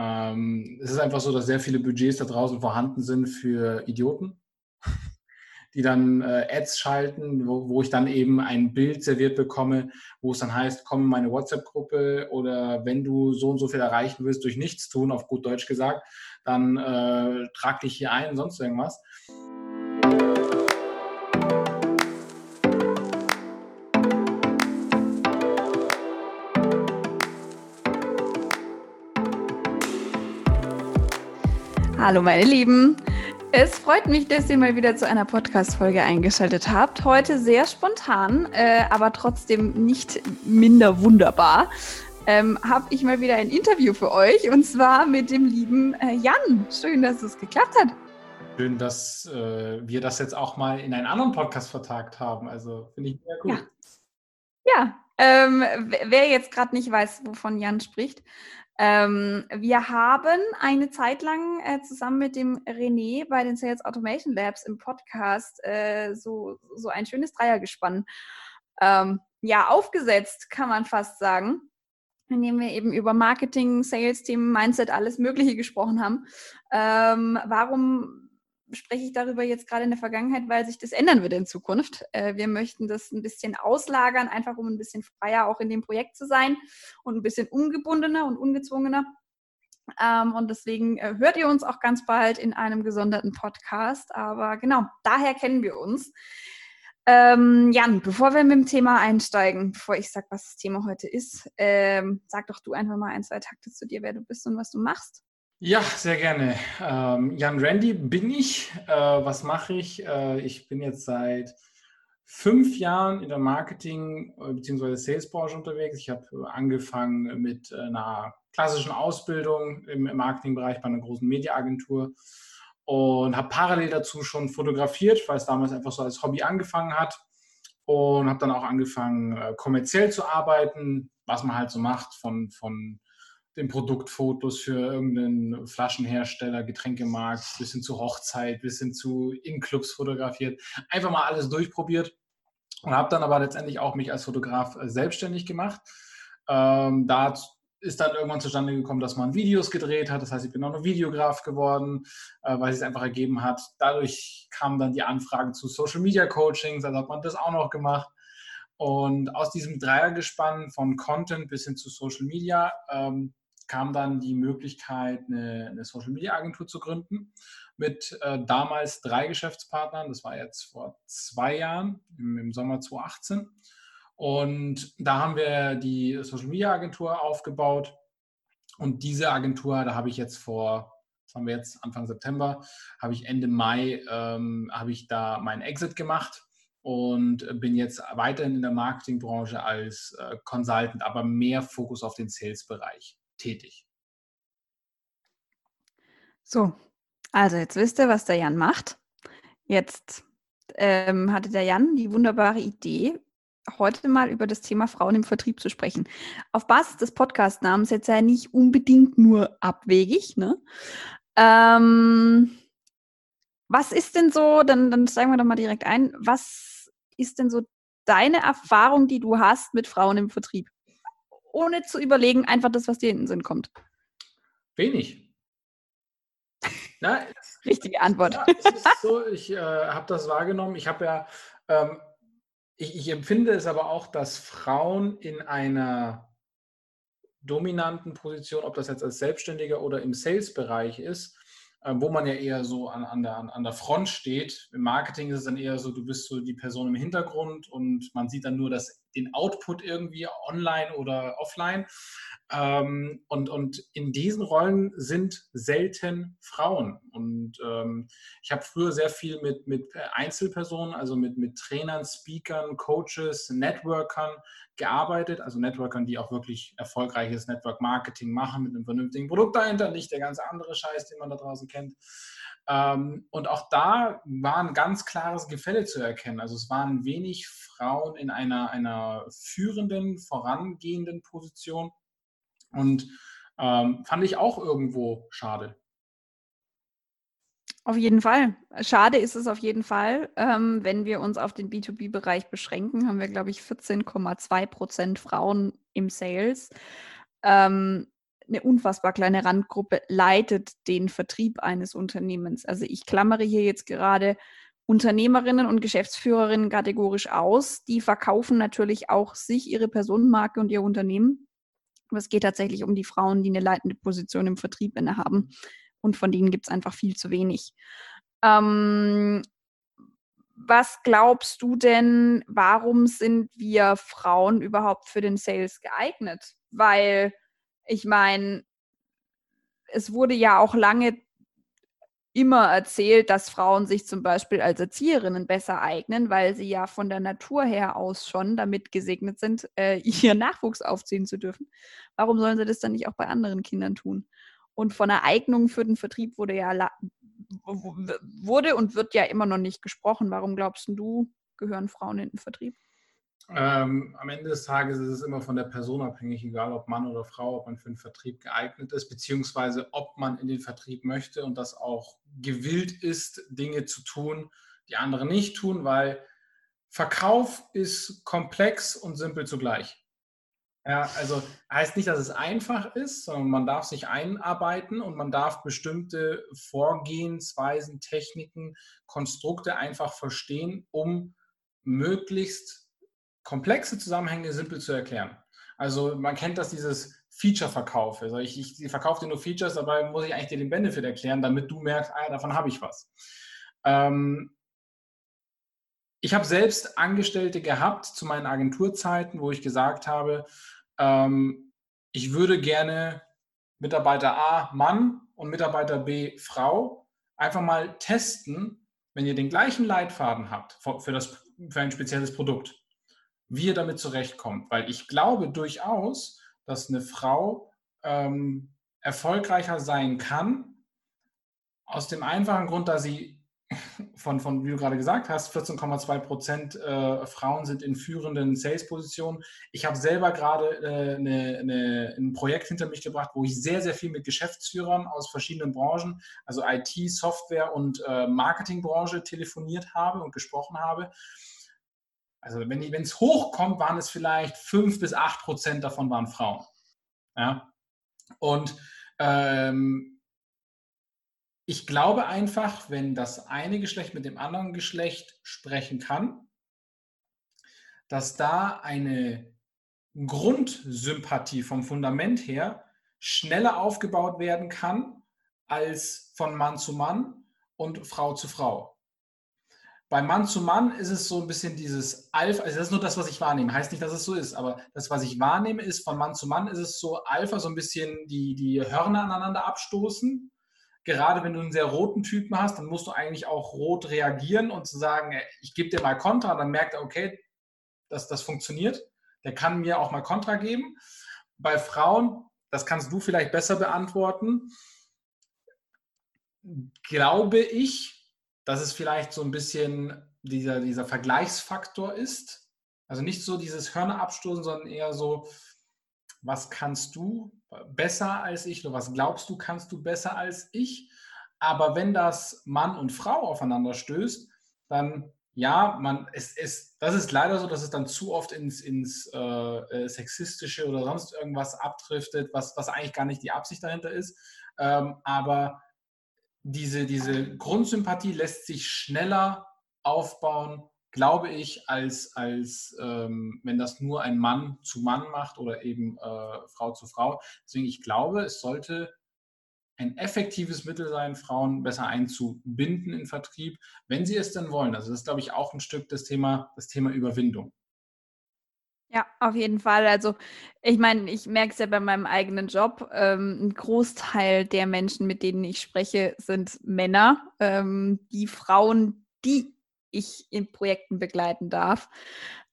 Ähm, es ist einfach so, dass sehr viele Budgets da draußen vorhanden sind für Idioten, die dann äh, Ads schalten, wo, wo, ich dann eben ein Bild serviert bekomme, wo es dann heißt, komm in meine WhatsApp-Gruppe oder wenn du so und so viel erreichen willst durch nichts tun, auf gut Deutsch gesagt, dann äh, trag dich hier ein, sonst irgendwas. Hallo meine Lieben. Es freut mich, dass ihr mal wieder zu einer Podcast-Folge eingeschaltet habt. Heute sehr spontan, äh, aber trotzdem nicht minder wunderbar. Ähm, habe ich mal wieder ein Interview für euch und zwar mit dem lieben äh, Jan. Schön, dass es geklappt hat. Schön, dass äh, wir das jetzt auch mal in einen anderen Podcast vertagt haben. Also finde ich sehr cool. Ja, ja ähm, wer jetzt gerade nicht weiß, wovon Jan spricht, ähm, wir haben eine Zeit lang äh, zusammen mit dem René bei den Sales Automation Labs im Podcast äh, so, so ein schönes Dreiergespann ähm, ja, aufgesetzt, kann man fast sagen, in dem wir eben über Marketing, Sales-Themen, Mindset, alles Mögliche gesprochen haben. Ähm, warum spreche ich darüber jetzt gerade in der Vergangenheit, weil sich das ändern wird in Zukunft. Äh, wir möchten das ein bisschen auslagern, einfach um ein bisschen freier auch in dem Projekt zu sein und ein bisschen ungebundener und ungezwungener. Ähm, und deswegen äh, hört ihr uns auch ganz bald in einem gesonderten Podcast. Aber genau, daher kennen wir uns. Ähm, Jan, bevor wir mit dem Thema einsteigen, bevor ich sage, was das Thema heute ist, ähm, sag doch du einfach mal ein, zwei Takte zu dir, wer du bist und was du machst. Ja, sehr gerne. Ähm, Jan Randy bin ich. Äh, was mache ich? Äh, ich bin jetzt seit fünf Jahren in der Marketing- äh, bzw. Salesbranche unterwegs. Ich habe angefangen mit einer klassischen Ausbildung im Marketingbereich bei einer großen Mediaagentur und habe parallel dazu schon fotografiert, weil es damals einfach so als Hobby angefangen hat und habe dann auch angefangen kommerziell zu arbeiten, was man halt so macht von, von den Produktfotos für irgendeinen Flaschenhersteller, Getränkemarkt, bis hin zu Hochzeit, bis hin zu In-Clubs fotografiert. Einfach mal alles durchprobiert und habe dann aber letztendlich auch mich als Fotograf äh, selbstständig gemacht. Ähm, da ist dann irgendwann zustande gekommen, dass man Videos gedreht hat. Das heißt, ich bin auch noch Videograf geworden, äh, weil es einfach ergeben hat. Dadurch kamen dann die Anfragen zu Social Media Coachings, also hat man das auch noch gemacht. Und aus diesem Dreiergespann von Content bis hin zu Social Media ähm, kam dann die Möglichkeit, eine, eine Social Media Agentur zu gründen mit äh, damals drei Geschäftspartnern. Das war jetzt vor zwei Jahren, im, im, Sommer 2018. Und da haben wir die Social Media Agentur aufgebaut. Und diese Agentur, da habe ich jetzt vor, was haben wir jetzt, Anfang September, habe ich Ende Mai, ähm, habe ich da meinen Exit gemacht und bin jetzt weiterhin in der Marketingbranche als äh, Consultant, aber mehr Fokus auf den Sales-Bereich tätig. So, also jetzt wisst ihr, was der Jan macht. Jetzt ähm, hatte der Jan die wunderbare Idee, heute mal über das Thema Frauen im Vertrieb zu sprechen. Auf Basis des Podcast-Namens jetzt ja nicht unbedingt nur abwegig. Ne? Ähm, was ist denn so, dann, dann steigen wir doch mal direkt ein, was ist denn so deine Erfahrung, die du hast mit Frauen im Vertrieb? Ohne zu überlegen, einfach das, was dir in den Sinn kommt? Wenig. Na, Richtige Antwort. Ja, so, ich äh, habe das wahrgenommen. Ich habe ja, ähm, ich, ich empfinde es aber auch, dass Frauen in einer dominanten Position, ob das jetzt als Selbstständiger oder im Sales-Bereich ist, äh, wo man ja eher so an, an, der, an der Front steht. Im Marketing ist es dann eher so, du bist so die Person im Hintergrund und man sieht dann nur das, den Output irgendwie online oder offline. Ähm, und, und in diesen Rollen sind selten Frauen. Und ähm, ich habe früher sehr viel mit, mit Einzelpersonen, also mit, mit Trainern, Speakern, Coaches, Networkern gearbeitet. Also Networkern, die auch wirklich erfolgreiches Network Marketing machen mit einem vernünftigen Produkt dahinter, nicht der ganze andere Scheiß, den man da draußen kennt. Ähm, und auch da war ein ganz klares Gefälle zu erkennen. Also es waren wenig Frauen in einer, einer führenden, vorangehenden Position und ähm, fand ich auch irgendwo schade. Auf jeden Fall. Schade ist es auf jeden Fall. Ähm, wenn wir uns auf den B2B-Bereich beschränken, haben wir, glaube ich, 14,2 Prozent Frauen im Sales. Ähm, eine unfassbar kleine Randgruppe leitet den Vertrieb eines Unternehmens. Also ich klammere hier jetzt gerade Unternehmerinnen und Geschäftsführerinnen kategorisch aus. Die verkaufen natürlich auch sich, ihre Personenmarke und ihr Unternehmen. Aber es geht tatsächlich um die Frauen, die eine leitende Position im Vertrieb innehaben. Und von denen gibt es einfach viel zu wenig. Ähm, was glaubst du denn, warum sind wir Frauen überhaupt für den Sales geeignet? Weil ich meine, es wurde ja auch lange immer erzählt, dass Frauen sich zum Beispiel als Erzieherinnen besser eignen, weil sie ja von der Natur her aus schon damit gesegnet sind, äh, ihren Nachwuchs aufziehen zu dürfen. Warum sollen sie das dann nicht auch bei anderen Kindern tun? Und von der Eignung für den Vertrieb wurde ja wurde und wird ja immer noch nicht gesprochen. Warum glaubst du, gehören Frauen in den Vertrieb? Ähm, am Ende des Tages ist es immer von der Person abhängig, egal ob Mann oder Frau, ob man für den Vertrieb geeignet ist, beziehungsweise ob man in den Vertrieb möchte und das auch gewillt ist, Dinge zu tun, die andere nicht tun, weil Verkauf ist komplex und simpel zugleich. Ja, also heißt nicht, dass es einfach ist, sondern man darf sich einarbeiten und man darf bestimmte Vorgehensweisen, Techniken, Konstrukte einfach verstehen, um möglichst komplexe Zusammenhänge simpel zu erklären. Also man kennt das, dieses Feature-Verkauf. Also ich, ich verkaufe dir nur Features, dabei muss ich eigentlich dir den Benefit erklären, damit du merkst, ah, davon habe ich was. Ähm, ich habe selbst Angestellte gehabt zu meinen Agenturzeiten, wo ich gesagt habe, ähm, ich würde gerne Mitarbeiter A Mann und Mitarbeiter B Frau einfach mal testen, wenn ihr den gleichen Leitfaden habt für, das, für ein spezielles Produkt wie ihr damit zurechtkommt. Weil ich glaube durchaus, dass eine Frau ähm, erfolgreicher sein kann, aus dem einfachen Grund, dass sie von, von wie du gerade gesagt hast, 14,2 Prozent äh, Frauen sind in führenden Sales-Positionen. Ich habe selber gerade äh, ne, ne, ein Projekt hinter mich gebracht, wo ich sehr, sehr viel mit Geschäftsführern aus verschiedenen Branchen, also IT, Software und äh, Marketingbranche telefoniert habe und gesprochen habe. Also wenn es hochkommt, waren es vielleicht fünf bis acht Prozent davon waren Frauen. Ja? Und ähm, ich glaube einfach, wenn das eine Geschlecht mit dem anderen Geschlecht sprechen kann, dass da eine Grundsympathie vom Fundament her schneller aufgebaut werden kann als von Mann zu Mann und Frau zu Frau. Bei Mann zu Mann ist es so ein bisschen dieses Alpha, also das ist nur das, was ich wahrnehme. Heißt nicht, dass es so ist, aber das, was ich wahrnehme, ist von Mann zu Mann ist es so Alpha, so ein bisschen die, die Hörner aneinander abstoßen. Gerade wenn du einen sehr roten Typen hast, dann musst du eigentlich auch rot reagieren und zu sagen, ich gebe dir mal Kontra, dann merkt er, okay, das, das funktioniert. Der kann mir auch mal Kontra geben. Bei Frauen, das kannst du vielleicht besser beantworten, glaube ich, dass es vielleicht so ein bisschen dieser, dieser Vergleichsfaktor ist. Also nicht so dieses Hörner abstoßen, sondern eher so, was kannst du besser als ich oder was glaubst du, kannst du besser als ich. Aber wenn das Mann und Frau aufeinander stößt, dann ja, man, es, es, das ist leider so, dass es dann zu oft ins, ins äh, Sexistische oder sonst irgendwas abdriftet, was, was eigentlich gar nicht die Absicht dahinter ist. Ähm, aber diese, diese Grundsympathie lässt sich schneller aufbauen, glaube ich, als, als ähm, wenn das nur ein Mann zu Mann macht oder eben äh, Frau zu Frau. Deswegen, ich glaube, es sollte ein effektives Mittel sein, Frauen besser einzubinden in Vertrieb, wenn sie es denn wollen. Also das ist, glaube ich, auch ein Stück das Thema, das Thema Überwindung. Ja, auf jeden Fall. Also ich meine, ich merke es ja bei meinem eigenen Job. Ähm, ein Großteil der Menschen, mit denen ich spreche, sind Männer. Ähm, die Frauen, die ich in Projekten begleiten darf,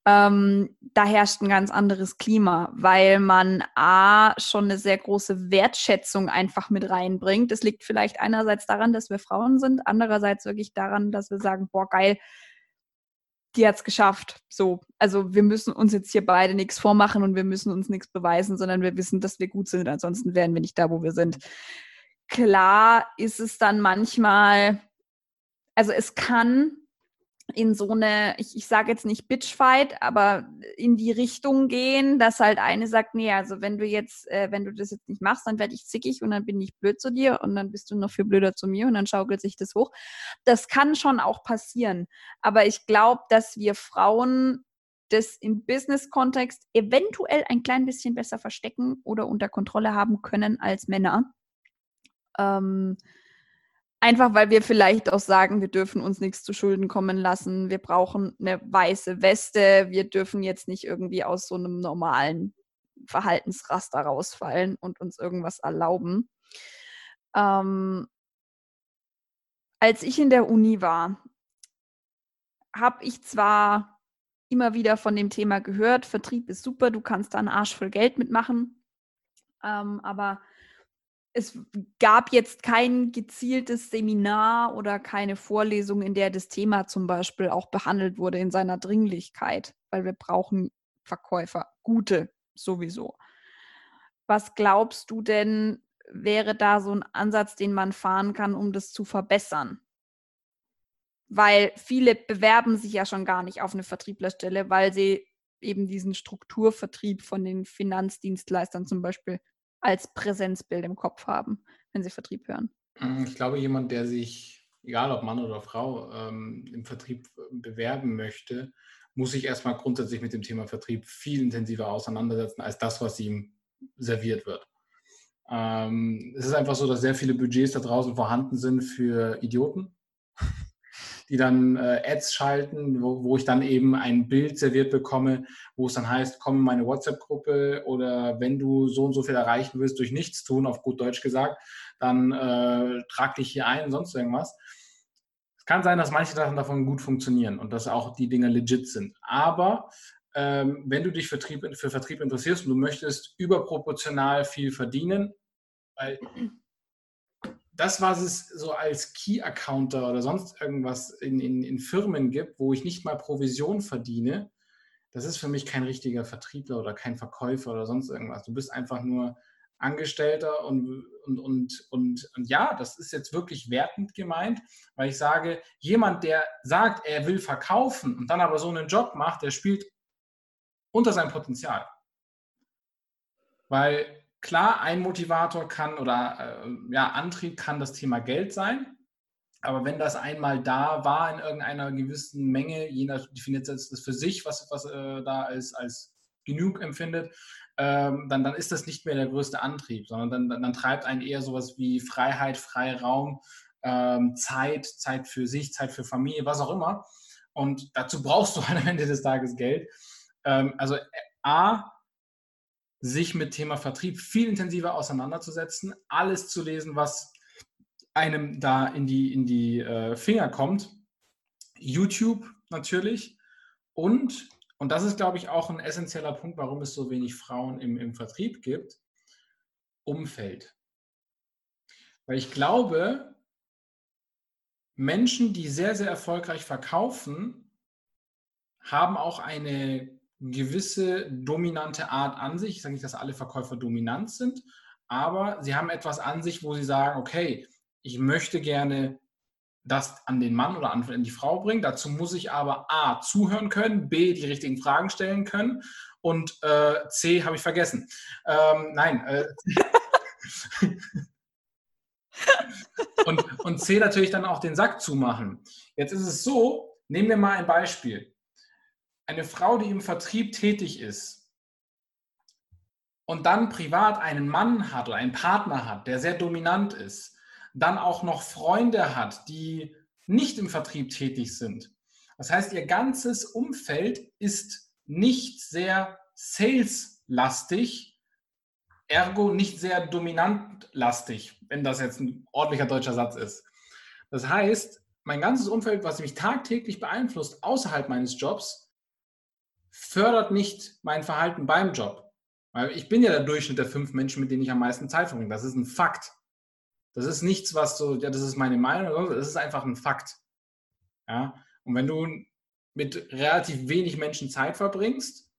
ähm, da herrscht ein ganz anderes Klima, weil man A schon eine sehr große Wertschätzung einfach mit reinbringt. Das liegt vielleicht einerseits daran, dass wir Frauen sind, andererseits wirklich daran, dass wir sagen, boah, geil, die hat es geschafft. So, also wir müssen uns jetzt hier beide nichts vormachen und wir müssen uns nichts beweisen, sondern wir wissen, dass wir gut sind. Ansonsten wären wir nicht da, wo wir sind. Klar ist es dann manchmal, also es kann in so eine, ich, ich sage jetzt nicht Bitchfight, aber in die Richtung gehen, dass halt eine sagt, nee, also wenn du jetzt, äh, wenn du das jetzt nicht machst, dann werde ich zickig und dann bin ich blöd zu dir und dann bist du noch viel blöder zu mir und dann schaukelt sich das hoch. Das kann schon auch passieren. Aber ich glaube, dass wir Frauen das im Business-Kontext eventuell ein klein bisschen besser verstecken oder unter Kontrolle haben können als Männer. Ähm, Einfach weil wir vielleicht auch sagen, wir dürfen uns nichts zu Schulden kommen lassen. Wir brauchen eine weiße Weste. Wir dürfen jetzt nicht irgendwie aus so einem normalen Verhaltensraster rausfallen und uns irgendwas erlauben. Ähm, als ich in der Uni war, habe ich zwar immer wieder von dem Thema gehört, Vertrieb ist super, du kannst da einen Arsch voll Geld mitmachen, ähm, aber es gab jetzt kein gezieltes Seminar oder keine Vorlesung, in der das Thema zum Beispiel auch behandelt wurde in seiner Dringlichkeit, weil wir brauchen Verkäufer, gute sowieso. Was glaubst du denn, wäre da so ein Ansatz, den man fahren kann, um das zu verbessern? Weil viele bewerben sich ja schon gar nicht auf eine Vertrieblerstelle, weil sie eben diesen Strukturvertrieb von den Finanzdienstleistern zum Beispiel als Präsenzbild im Kopf haben, wenn sie Vertrieb hören? Mm, ich glaube, jemand, der sich, egal ob Mann oder Frau, ähm, im Vertrieb äh, bewerben möchte, muss sich erstmal grundsätzlich mit dem Thema Vertrieb viel intensiver auseinandersetzen als das, was ihm serviert wird. Ähm, es ist einfach so, dass sehr viele Budgets da draußen vorhanden sind für Idioten die dann äh, Ads schalten, wo, wo ich dann eben ein Bild serviert bekomme, wo es dann heißt, komm in meine WhatsApp-Gruppe oder wenn du so und so viel erreichen willst durch nichts tun, auf gut Deutsch gesagt, dann äh, trag dich hier ein, sonst irgendwas. Es kann sein, dass manche Sachen davon gut funktionieren und dass auch die Dinge legit sind. Aber ähm, wenn du dich für Vertrieb, für Vertrieb interessierst und du möchtest überproportional viel verdienen, weil das, was es so als Key-Accounter oder sonst irgendwas in, in, in Firmen gibt, wo ich nicht mal Provision verdiene, das ist für mich kein richtiger Vertriebler oder kein Verkäufer oder sonst irgendwas. Du bist einfach nur Angestellter und, und, und, und, und ja, das ist jetzt wirklich wertend gemeint, weil ich sage, jemand, der sagt, er will verkaufen und dann aber so einen Job macht, der spielt unter seinem Potenzial. Weil Klar, ein Motivator kann oder äh, ja, Antrieb kann das Thema Geld sein. Aber wenn das einmal da war in irgendeiner gewissen Menge, jeder definiert das für sich, was, was äh, da als, als genug empfindet, ähm, dann, dann ist das nicht mehr der größte Antrieb, sondern dann, dann, dann treibt einen eher sowas wie Freiheit, Freiraum, ähm, Zeit, Zeit für sich, Zeit für Familie, was auch immer. Und dazu brauchst du am Ende des Tages Geld. Ähm, also A, sich mit Thema Vertrieb viel intensiver auseinanderzusetzen, alles zu lesen, was einem da in die, in die äh, Finger kommt. YouTube natürlich und, und das ist, glaube ich, auch ein essentieller Punkt, warum es so wenig Frauen im, im Vertrieb gibt, Umfeld. Weil ich glaube, Menschen, die sehr, sehr erfolgreich verkaufen, haben auch eine gewisse dominante Art an sich. Ich sage nicht, dass alle Verkäufer dominant sind, aber sie haben etwas an sich, wo sie sagen, okay, ich möchte gerne das an den Mann oder an die Frau bringen. Dazu muss ich aber A, zuhören können, B, die richtigen Fragen stellen können und äh, C, habe ich vergessen. Ähm, nein. Äh, und, und C, natürlich dann auch den Sack zumachen. Jetzt ist es so, nehmen wir mal ein Beispiel eine Frau, die im Vertrieb tätig ist und dann privat einen Mann hat oder einen Partner hat, der sehr dominant ist, dann auch noch Freunde hat, die nicht im Vertrieb tätig sind. Das heißt, ihr ganzes Umfeld ist nicht sehr saleslastig, ergo nicht sehr dominantlastig, wenn das jetzt ein ordentlicher deutscher Satz ist. Das heißt, mein ganzes Umfeld, was mich tagtäglich beeinflusst außerhalb meines Jobs, fördert nicht mein Verhalten beim Job. Weil ich bin ja der Durchschnitt der fünf Menschen, mit denen ich am meisten Zeit verbringe. Das ist ein Fakt. Das ist nichts, was so, ja, das ist meine Meinung, das ist einfach ein Fakt. Ja? Und wenn du mit relativ wenig Menschen Zeit verbringst,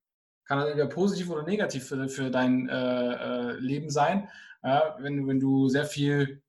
kann das entweder positiv oder negativ für, für dein äh, äh, Leben sein. Ja? Wenn, wenn du sehr viel,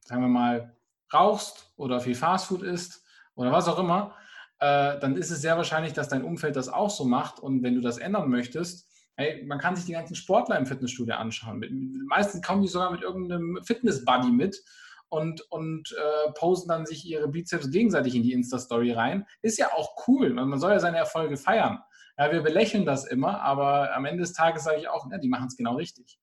sagen wir mal, rauchst oder viel Fastfood isst oder was auch immer, äh, dann ist es sehr wahrscheinlich, dass dein Umfeld das auch so macht. Und wenn du das ändern möchtest, hey, man kann sich die ganzen Sportler im Fitnessstudio anschauen. Meistens kommen die sogar mit irgendeinem Fitness-Buddy mit und, und äh, posten dann sich ihre Bizeps gegenseitig in die Insta-Story rein. Ist ja auch cool, man soll ja seine Erfolge feiern. Ja, wir belächeln das immer, aber am Ende des Tages sage ich auch, ja, die machen es genau richtig.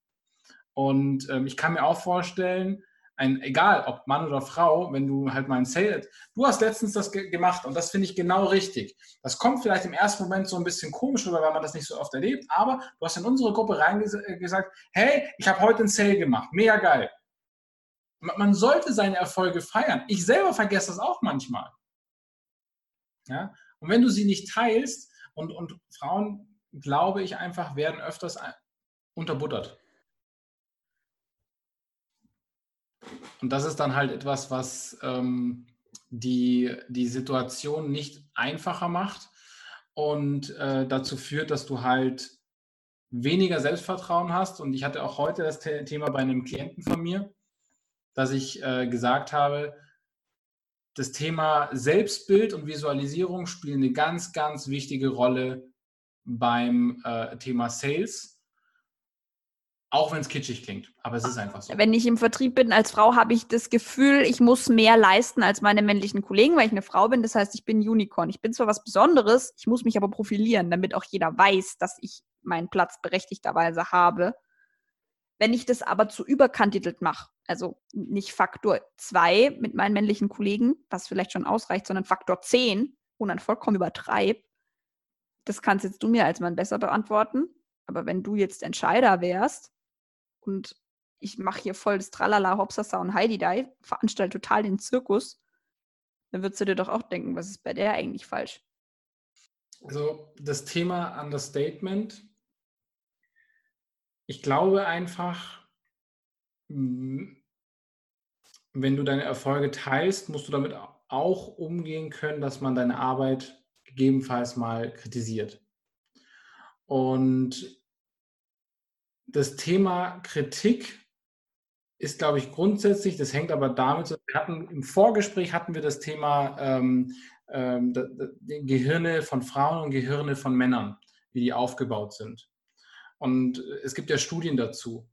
Und ähm, ich kann mir auch vorstellen, ein, egal ob Mann oder Frau, wenn du halt mal ein Sale, du hast letztens das ge gemacht und das finde ich genau richtig. Das kommt vielleicht im ersten Moment so ein bisschen komisch rüber, weil man das nicht so oft erlebt, aber du hast in unsere Gruppe reingesagt, hey, ich habe heute ein Sale gemacht, mega geil. Man sollte seine Erfolge feiern. Ich selber vergesse das auch manchmal. Ja? Und wenn du sie nicht teilst, und, und Frauen, glaube ich, einfach werden öfters unterbuttert. Und das ist dann halt etwas, was ähm, die, die Situation nicht einfacher macht und äh, dazu führt, dass du halt weniger Selbstvertrauen hast. Und ich hatte auch heute das Thema bei einem Klienten von mir, dass ich äh, gesagt habe, das Thema Selbstbild und Visualisierung spielen eine ganz, ganz wichtige Rolle beim äh, Thema Sales. Auch wenn es kitschig klingt, aber es ist einfach so. Wenn ich im Vertrieb bin als Frau, habe ich das Gefühl, ich muss mehr leisten als meine männlichen Kollegen, weil ich eine Frau bin. Das heißt, ich bin Unicorn. Ich bin zwar was Besonderes, ich muss mich aber profilieren, damit auch jeder weiß, dass ich meinen Platz berechtigterweise habe. Wenn ich das aber zu überkandidelt mache, also nicht Faktor 2 mit meinen männlichen Kollegen, was vielleicht schon ausreicht, sondern Faktor 10 und dann vollkommen übertreibe, das kannst jetzt du mir als Mann besser beantworten. Aber wenn du jetzt Entscheider wärst und ich mache hier voll das Tralala, Hopsasa und Heidi Dai, veranstalte total den Zirkus, dann würdest du dir doch auch denken, was ist bei der eigentlich falsch? Also das Thema Understatement, ich glaube einfach, hm, wenn du deine Erfolge teilst, musst du damit auch umgehen können, dass man deine Arbeit gegebenenfalls mal kritisiert. Und das Thema Kritik ist, glaube ich, grundsätzlich, das hängt aber damit, wir hatten im Vorgespräch hatten wir das Thema ähm, ähm, Gehirne von Frauen und Gehirne von Männern, wie die aufgebaut sind. Und es gibt ja Studien dazu.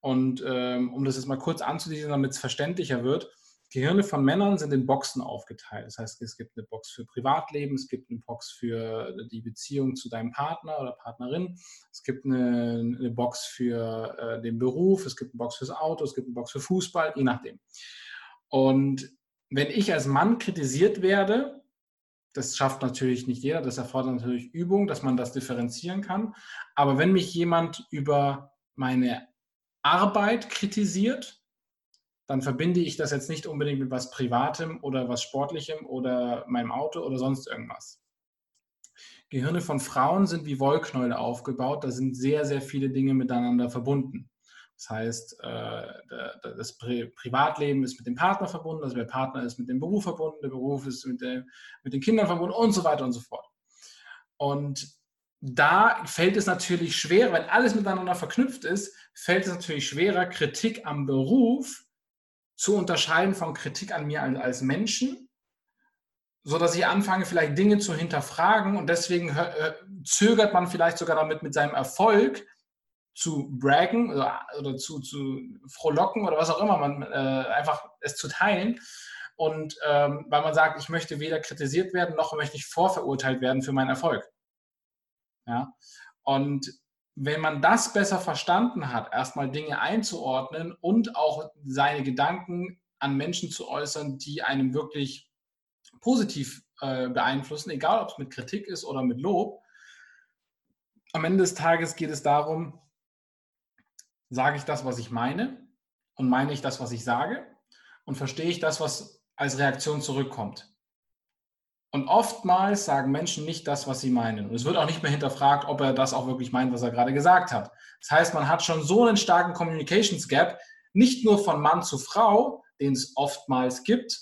Und ähm, um das jetzt mal kurz anzudienen, damit es verständlicher wird, Gehirne von Männern sind in Boxen aufgeteilt. Das heißt, es gibt eine Box für Privatleben, es gibt eine Box für die Beziehung zu deinem Partner oder Partnerin, es gibt eine, eine Box für äh, den Beruf, es gibt eine Box fürs Auto, es gibt eine Box für Fußball, je nachdem. Und wenn ich als Mann kritisiert werde, das schafft natürlich nicht jeder, das erfordert natürlich Übung, dass man das differenzieren kann. Aber wenn mich jemand über meine Arbeit kritisiert, dann verbinde ich das jetzt nicht unbedingt mit was Privatem oder was Sportlichem oder meinem Auto oder sonst irgendwas. Gehirne von Frauen sind wie Wollknäule aufgebaut. Da sind sehr, sehr viele Dinge miteinander verbunden. Das heißt, äh, das Privatleben ist mit dem Partner verbunden, also der Partner ist mit dem Beruf verbunden, der Beruf ist mit, mit den Kindern verbunden und so weiter und so fort. Und da fällt es natürlich schwer, wenn alles miteinander verknüpft ist, fällt es natürlich schwerer, Kritik am Beruf zu unterscheiden von Kritik an mir als Menschen, sodass ich anfange, vielleicht Dinge zu hinterfragen und deswegen zögert man vielleicht sogar damit, mit seinem Erfolg zu braggen oder, oder zu, zu frohlocken oder was auch immer, man äh, einfach es zu teilen. Und ähm, weil man sagt, ich möchte weder kritisiert werden, noch möchte ich vorverurteilt werden für meinen Erfolg. Ja? Und wenn man das besser verstanden hat, erstmal Dinge einzuordnen und auch seine Gedanken an Menschen zu äußern, die einem wirklich positiv äh, beeinflussen, egal ob es mit Kritik ist oder mit Lob, am Ende des Tages geht es darum, sage ich das, was ich meine und meine ich das, was ich sage und verstehe ich das, was als Reaktion zurückkommt. Und oftmals sagen Menschen nicht das, was sie meinen. Und es wird auch nicht mehr hinterfragt, ob er das auch wirklich meint, was er gerade gesagt hat. Das heißt, man hat schon so einen starken Communications Gap, nicht nur von Mann zu Frau, den es oftmals gibt,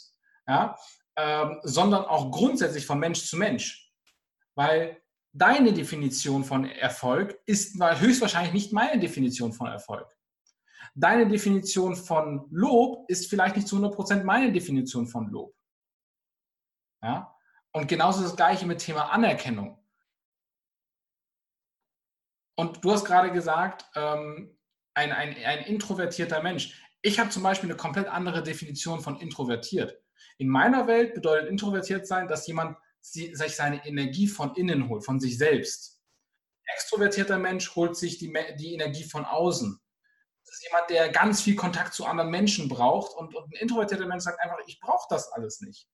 ja, ähm, sondern auch grundsätzlich von Mensch zu Mensch. Weil deine Definition von Erfolg ist höchstwahrscheinlich nicht meine Definition von Erfolg. Deine Definition von Lob ist vielleicht nicht zu 100% meine Definition von Lob. Ja? Und genauso das gleiche mit Thema Anerkennung. Und du hast gerade gesagt, ähm, ein, ein, ein introvertierter Mensch. Ich habe zum Beispiel eine komplett andere Definition von introvertiert. In meiner Welt bedeutet introvertiert sein, dass jemand sich seine Energie von innen holt, von sich selbst. Ein extrovertierter Mensch holt sich die, die Energie von außen. Das ist jemand, der ganz viel Kontakt zu anderen Menschen braucht und, und ein introvertierter Mensch sagt einfach, ich brauche das alles nicht.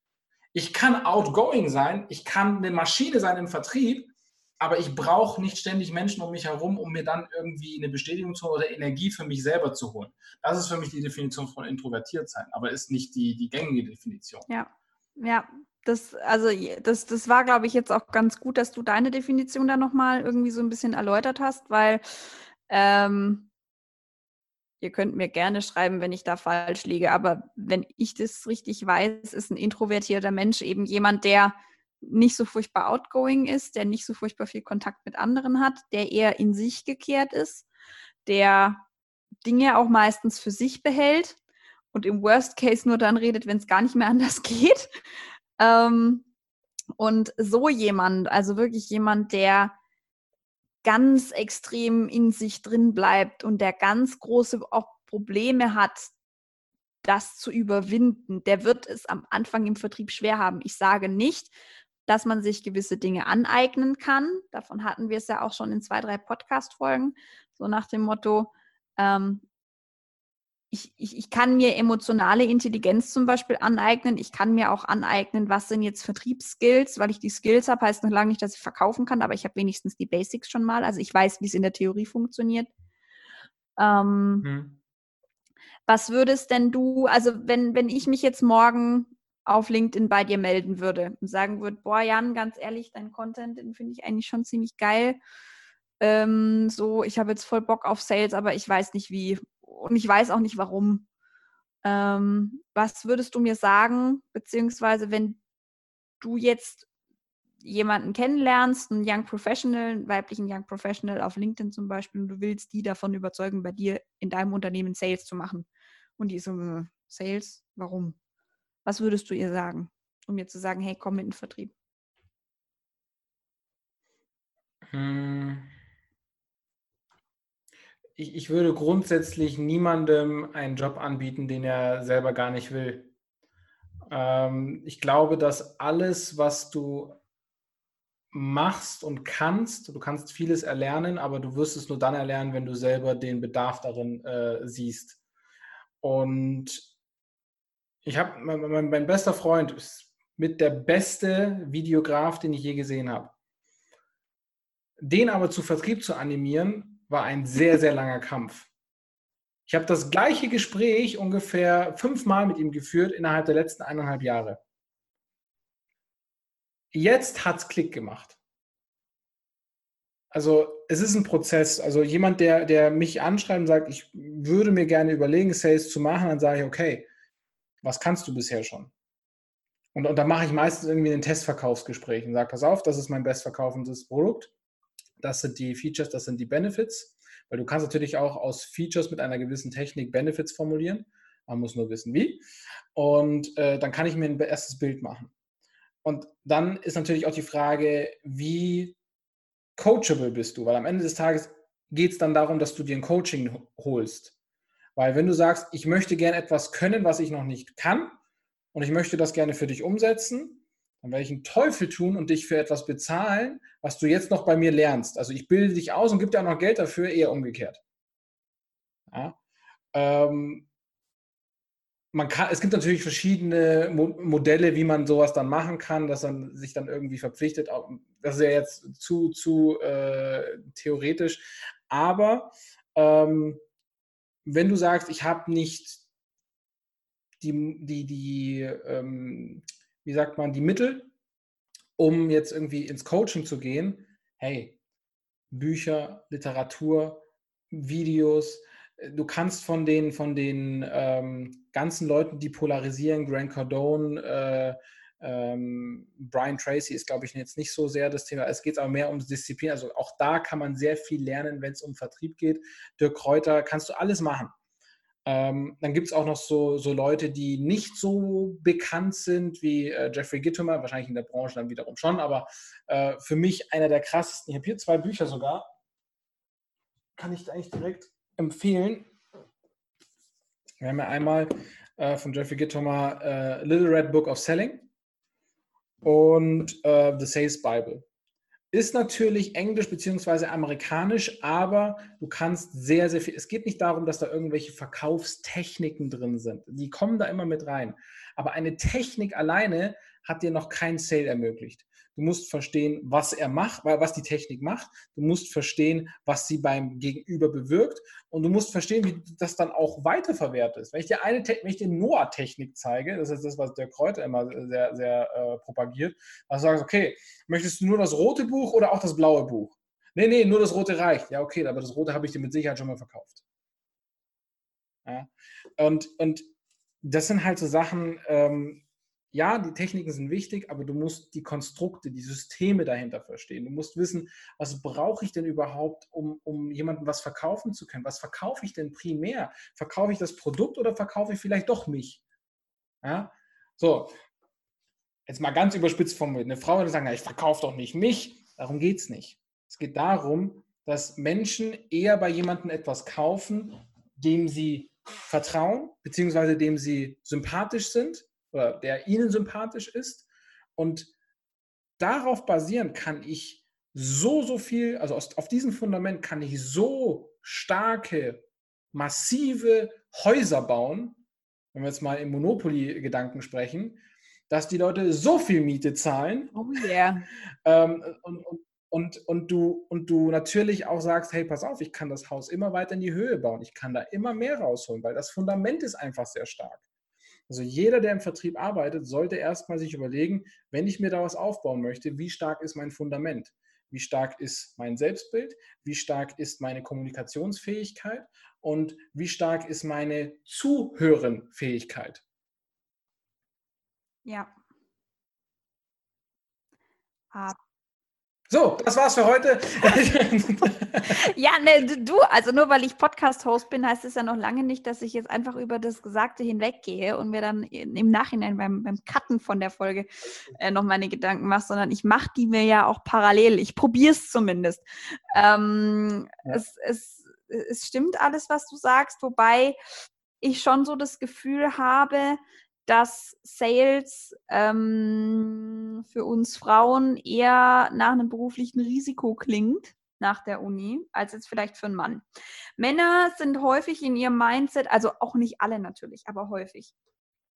Ich kann outgoing sein, ich kann eine Maschine sein im Vertrieb, aber ich brauche nicht ständig Menschen um mich herum, um mir dann irgendwie eine Bestätigung zu holen oder Energie für mich selber zu holen. Das ist für mich die Definition von introvertiert sein, aber ist nicht die, die gängige Definition. Ja, ja. Das, also das, das war, glaube ich, jetzt auch ganz gut, dass du deine Definition da nochmal irgendwie so ein bisschen erläutert hast, weil ähm, ihr könnt mir gerne schreiben, wenn ich da falsch liege, aber wenn ich das richtig weiß, ist ein introvertierter Mensch eben jemand, der nicht so furchtbar outgoing ist, der nicht so furchtbar viel Kontakt mit anderen hat, der eher in sich gekehrt ist, der Dinge auch meistens für sich behält und im Worst Case nur dann redet, wenn es gar nicht mehr anders geht. Ähm, und so jemand, also wirklich jemand, der ganz extrem in sich drin bleibt und der ganz große auch Probleme hat, das zu überwinden, der wird es am Anfang im Vertrieb schwer haben. Ich sage nicht, dass man sich gewisse Dinge aneignen kann. Davon hatten wir es ja auch schon in zwei, drei Podcast-Folgen. So nach dem Motto, ähm, ich, ich, ich kann mir emotionale Intelligenz zum Beispiel aneignen. Ich kann mir auch aneignen, was sind jetzt Vertriebsskills, weil ich die Skills habe, heißt noch lange nicht, dass ich verkaufen kann, aber ich habe wenigstens die Basics schon mal. Also ich weiß, wie es in der Theorie funktioniert. Ähm, hm. Was würdest denn du, also wenn, wenn ich mich jetzt morgen auf LinkedIn bei dir melden würde und sagen würde, boah, Jan, ganz ehrlich, dein Content, den finde ich eigentlich schon ziemlich geil. Ähm, so, ich habe jetzt voll Bock auf Sales, aber ich weiß nicht wie und ich weiß auch nicht warum. Ähm, was würdest du mir sagen, beziehungsweise wenn du jetzt jemanden kennenlernst, einen Young Professional, einen weiblichen Young Professional auf LinkedIn zum Beispiel, und du willst die davon überzeugen, bei dir in deinem Unternehmen Sales zu machen. Und die so, äh, Sales, warum? Was würdest du ihr sagen, um mir zu sagen, hey, komm mit in den Vertrieb? Hm. Ich, ich würde grundsätzlich niemandem einen Job anbieten, den er selber gar nicht will. Ähm, ich glaube, dass alles, was du machst und kannst, du kannst vieles erlernen, aber du wirst es nur dann erlernen, wenn du selber den Bedarf darin äh, siehst. Und ich habe, mein, mein, mein, bester Freund ist mit der beste Videograf, den ich je gesehen habe. Den aber zu Vertrieb zu animieren, war ein sehr, sehr langer Kampf. Ich habe das gleiche Gespräch ungefähr fünfmal mit ihm geführt innerhalb der letzten eineinhalb Jahre. Jetzt hat es Klick gemacht. Also es ist ein Prozess. Also jemand, der, der mich anschreibt und sagt, ich würde mir gerne überlegen, Sales zu machen, dann sage ich, okay, was kannst du bisher schon? Und, und dann mache ich meistens irgendwie ein Testverkaufsgespräch und sage, pass auf, das ist mein bestverkaufendes Produkt. Das sind die Features, das sind die Benefits. Weil du kannst natürlich auch aus Features mit einer gewissen Technik Benefits formulieren. Man muss nur wissen, wie. Und äh, dann kann ich mir ein erstes Bild machen. Und dann ist natürlich auch die Frage, wie coachable bist du? Weil am Ende des Tages geht es dann darum, dass du dir ein Coaching holst. Weil wenn du sagst, ich möchte gerne etwas können, was ich noch nicht kann, und ich möchte das gerne für dich umsetzen, dann werde ich einen Teufel tun und dich für etwas bezahlen, was du jetzt noch bei mir lernst. Also ich bilde dich aus und gebe dir auch noch Geld dafür, eher umgekehrt. Ja? Ähm, man kann, es gibt natürlich verschiedene Mo Modelle, wie man sowas dann machen kann, dass man sich dann irgendwie verpflichtet. Das ist ja jetzt zu, zu äh, theoretisch. Aber ähm, wenn du sagst, ich habe nicht die, die, die ähm, wie sagt man, die Mittel, um jetzt irgendwie ins Coaching zu gehen, hey, Bücher, Literatur, Videos, äh, du kannst von den, von den ähm, ganzen Leuten, die polarisieren, Grant Cardone, äh, ähm, Brian Tracy ist, glaube ich, jetzt nicht so sehr das Thema. Es geht aber mehr um Disziplin. Also auch da kann man sehr viel lernen, wenn es um Vertrieb geht. Dirk Kräuter, kannst du alles machen. Ähm, dann gibt es auch noch so, so Leute, die nicht so bekannt sind wie äh, Jeffrey Gittomer, wahrscheinlich in der Branche dann wiederum schon, aber äh, für mich einer der krassesten. Ich habe hier zwei Bücher sogar. Kann ich eigentlich direkt empfehlen. Wir haben ja einmal äh, von Jeffrey Gittomer äh, Little Red Book of Selling und äh, The Sales Bible. Ist natürlich Englisch beziehungsweise amerikanisch, aber du kannst sehr, sehr viel. Es geht nicht darum, dass da irgendwelche Verkaufstechniken drin sind. Die kommen da immer mit rein. Aber eine Technik alleine hat dir noch kein Sale ermöglicht. Du musst verstehen, was er macht, was die Technik macht. Du musst verstehen, was sie beim Gegenüber bewirkt. Und du musst verstehen, wie das dann auch weiterverwertet ist. Wenn ich dir eine, wenn ich dir Noah-Technik zeige, das ist das, was der Kräuter immer sehr, sehr äh, propagiert, also sagst, okay, möchtest du nur das rote Buch oder auch das blaue Buch? Nee, nee, nur das rote reicht. Ja, okay, aber das rote habe ich dir mit Sicherheit schon mal verkauft. Ja? Und, und das sind halt so Sachen, ähm, ja, die Techniken sind wichtig, aber du musst die Konstrukte, die Systeme dahinter verstehen. Du musst wissen, was brauche ich denn überhaupt, um, um jemandem was verkaufen zu können? Was verkaufe ich denn primär? Verkaufe ich das Produkt oder verkaufe ich vielleicht doch mich? Ja? So, jetzt mal ganz überspitzt formuliert. Eine Frau würde sagen, ich verkaufe doch nicht mich. Darum geht es nicht. Es geht darum, dass Menschen eher bei jemandem etwas kaufen, dem sie vertrauen, beziehungsweise dem sie sympathisch sind oder der ihnen sympathisch ist. Und darauf basierend kann ich so, so viel, also auf diesem Fundament kann ich so starke, massive Häuser bauen, wenn wir jetzt mal im Monopoly-Gedanken sprechen, dass die Leute so viel Miete zahlen. Oh yeah. ähm, und, und, und, und, du, und du natürlich auch sagst, hey, pass auf, ich kann das Haus immer weiter in die Höhe bauen. Ich kann da immer mehr rausholen, weil das Fundament ist einfach sehr stark. Also jeder, der im Vertrieb arbeitet, sollte erstmal sich überlegen, wenn ich mir da was aufbauen möchte, wie stark ist mein Fundament? Wie stark ist mein Selbstbild? Wie stark ist meine Kommunikationsfähigkeit? Und wie stark ist meine Zuhörenfähigkeit? Ja. So, das war's für heute. ja, ne, du, also nur weil ich Podcast-Host bin, heißt es ja noch lange nicht, dass ich jetzt einfach über das Gesagte hinweggehe und mir dann im Nachhinein beim, beim Cutten von der Folge äh, noch meine Gedanken mache, sondern ich mache die mir ja auch parallel. Ich probiere es zumindest. Ähm, ja. es, es, es stimmt alles, was du sagst, wobei ich schon so das Gefühl habe, dass Sales ähm, für uns Frauen eher nach einem beruflichen Risiko klingt nach der Uni, als jetzt vielleicht für einen Mann. Männer sind häufig in ihrem Mindset, also auch nicht alle natürlich, aber häufig.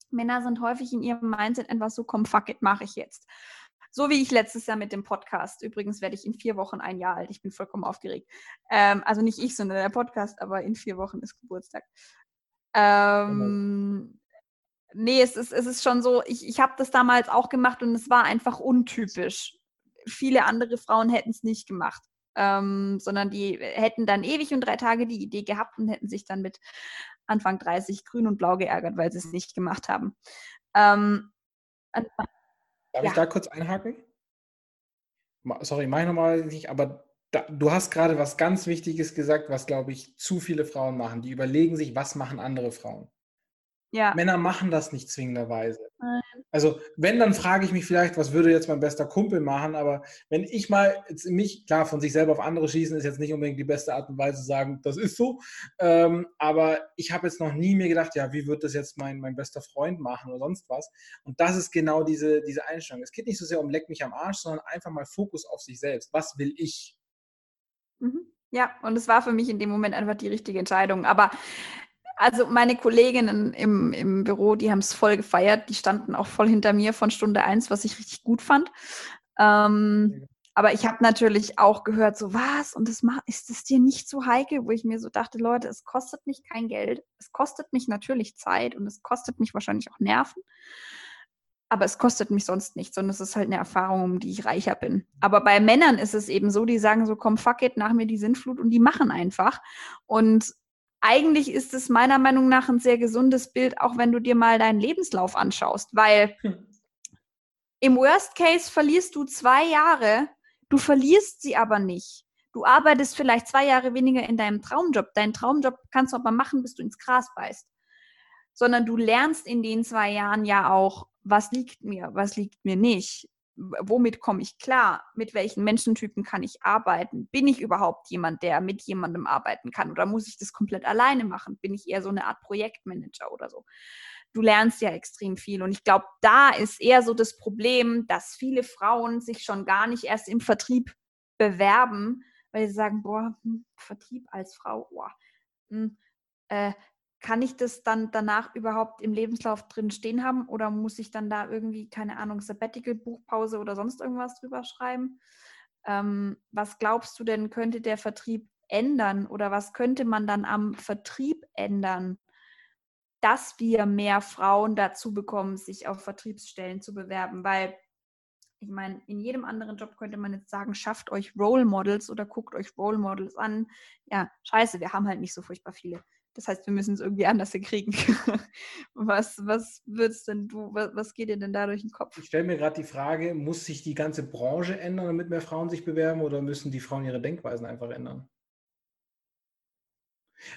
Männer sind häufig in ihrem Mindset einfach so, komm, fuck it, mache ich jetzt. So wie ich letztes Jahr mit dem Podcast. Übrigens werde ich in vier Wochen ein Jahr alt. Ich bin vollkommen aufgeregt. Ähm, also nicht ich, sondern der Podcast, aber in vier Wochen ist Geburtstag. Ähm, nee, es ist, es ist schon so, ich, ich habe das damals auch gemacht und es war einfach untypisch. Viele andere Frauen hätten es nicht gemacht. Ähm, sondern die hätten dann ewig und drei Tage die Idee gehabt und hätten sich dann mit Anfang 30 grün und blau geärgert, weil sie es nicht gemacht haben. Ähm, Darf ja. ich da kurz einhaken? Sorry, mach ich nochmal nicht, aber da, du hast gerade was ganz Wichtiges gesagt, was, glaube ich, zu viele Frauen machen. Die überlegen sich, was machen andere Frauen. Ja. Männer machen das nicht zwingenderweise. Nein. Also, wenn, dann frage ich mich vielleicht, was würde jetzt mein bester Kumpel machen, aber wenn ich mal jetzt mich, klar, von sich selber auf andere schießen, ist jetzt nicht unbedingt die beste Art und Weise zu sagen, das ist so. Ähm, aber ich habe jetzt noch nie mir gedacht, ja, wie wird das jetzt mein, mein bester Freund machen oder sonst was. Und das ist genau diese, diese Einstellung. Es geht nicht so sehr um leck mich am Arsch, sondern einfach mal Fokus auf sich selbst. Was will ich? Mhm. Ja, und es war für mich in dem Moment einfach die richtige Entscheidung. Aber also meine Kolleginnen im, im Büro, die haben es voll gefeiert. Die standen auch voll hinter mir von Stunde eins, was ich richtig gut fand. Ähm, aber ich habe natürlich auch gehört, so was, und das macht, ist das dir nicht so heikel, wo ich mir so dachte, Leute, es kostet mich kein Geld, es kostet mich natürlich Zeit und es kostet mich wahrscheinlich auch Nerven, aber es kostet mich sonst nichts und es ist halt eine Erfahrung, um die ich reicher bin. Aber bei Männern ist es eben so, die sagen so, komm, fuck it, nach mir die Sintflut und die machen einfach. Und eigentlich ist es meiner Meinung nach ein sehr gesundes Bild, auch wenn du dir mal deinen Lebenslauf anschaust, weil hm. im Worst Case verlierst du zwei Jahre, du verlierst sie aber nicht. Du arbeitest vielleicht zwei Jahre weniger in deinem Traumjob. Deinen Traumjob kannst du aber machen, bis du ins Gras beißt. Sondern du lernst in den zwei Jahren ja auch, was liegt mir, was liegt mir nicht womit komme ich klar? Mit welchen Menschentypen kann ich arbeiten? Bin ich überhaupt jemand, der mit jemandem arbeiten kann? Oder muss ich das komplett alleine machen? Bin ich eher so eine Art Projektmanager oder so? Du lernst ja extrem viel. Und ich glaube, da ist eher so das Problem, dass viele Frauen sich schon gar nicht erst im Vertrieb bewerben, weil sie sagen, boah, hm, Vertrieb als Frau, boah, hm, äh, kann ich das dann danach überhaupt im Lebenslauf drin stehen haben oder muss ich dann da irgendwie, keine Ahnung, Sabbatical, Buchpause oder sonst irgendwas drüber schreiben? Ähm, was glaubst du denn, könnte der Vertrieb ändern oder was könnte man dann am Vertrieb ändern, dass wir mehr Frauen dazu bekommen, sich auf Vertriebsstellen zu bewerben? Weil ich meine, in jedem anderen Job könnte man jetzt sagen, schafft euch Role Models oder guckt euch Role Models an. Ja, scheiße, wir haben halt nicht so furchtbar viele. Das heißt, wir müssen es irgendwie anders hinkriegen. was, was würdest denn du, was, was, geht dir denn da durch den Kopf? Ich stelle mir gerade die Frage, muss sich die ganze Branche ändern, damit mehr Frauen sich bewerben oder müssen die Frauen ihre Denkweisen einfach ändern?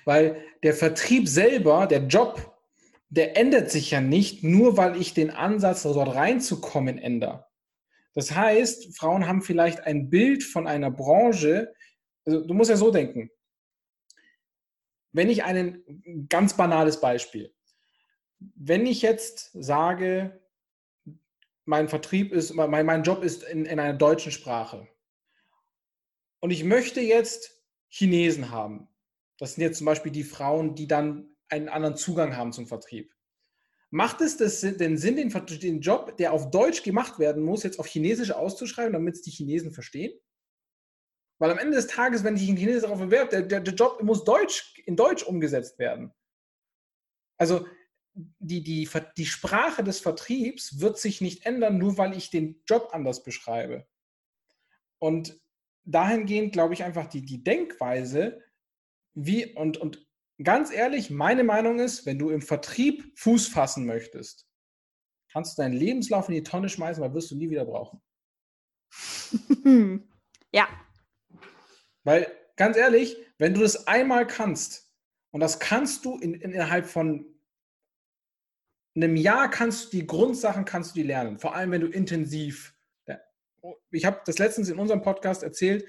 Weil der Vertrieb selber, der Job, der ändert sich ja nicht, nur weil ich den Ansatz, dort reinzukommen, ändere. Das heißt, Frauen haben vielleicht ein Bild von einer Branche, also du musst ja so denken, wenn ich einen ganz banales Beispiel, wenn ich jetzt sage, mein Vertrieb ist, mein, mein Job ist in, in einer deutschen Sprache und ich möchte jetzt Chinesen haben, das sind jetzt zum Beispiel die Frauen, die dann einen anderen Zugang haben zum Vertrieb. Macht es das, den Sinn, den, den Job, der auf Deutsch gemacht werden muss, jetzt auf Chinesisch auszuschreiben, damit es die Chinesen verstehen? Weil am Ende des Tages, wenn sich ein Chinese darauf bewerbt, der, der, der, Job muss Deutsch, in Deutsch umgesetzt werden. Also die, die, die Sprache des Vertriebs wird sich nicht ändern, nur weil ich den Job anders beschreibe. Und dahingehend glaube ich einfach die, die Denkweise, wie, und, und ganz ehrlich, meine Meinung ist, wenn du im Vertrieb Fuß fassen möchtest, kannst du deinen Lebenslauf in die Tonne schmeißen, weil wirst du nie wieder brauchen. ja, weil, ganz ehrlich, wenn du das einmal kannst, und das kannst du in, in, innerhalb von einem Jahr kannst du die Grundsachen kannst du die lernen, vor allem wenn du intensiv. Ja, ich habe das letztens in unserem Podcast erzählt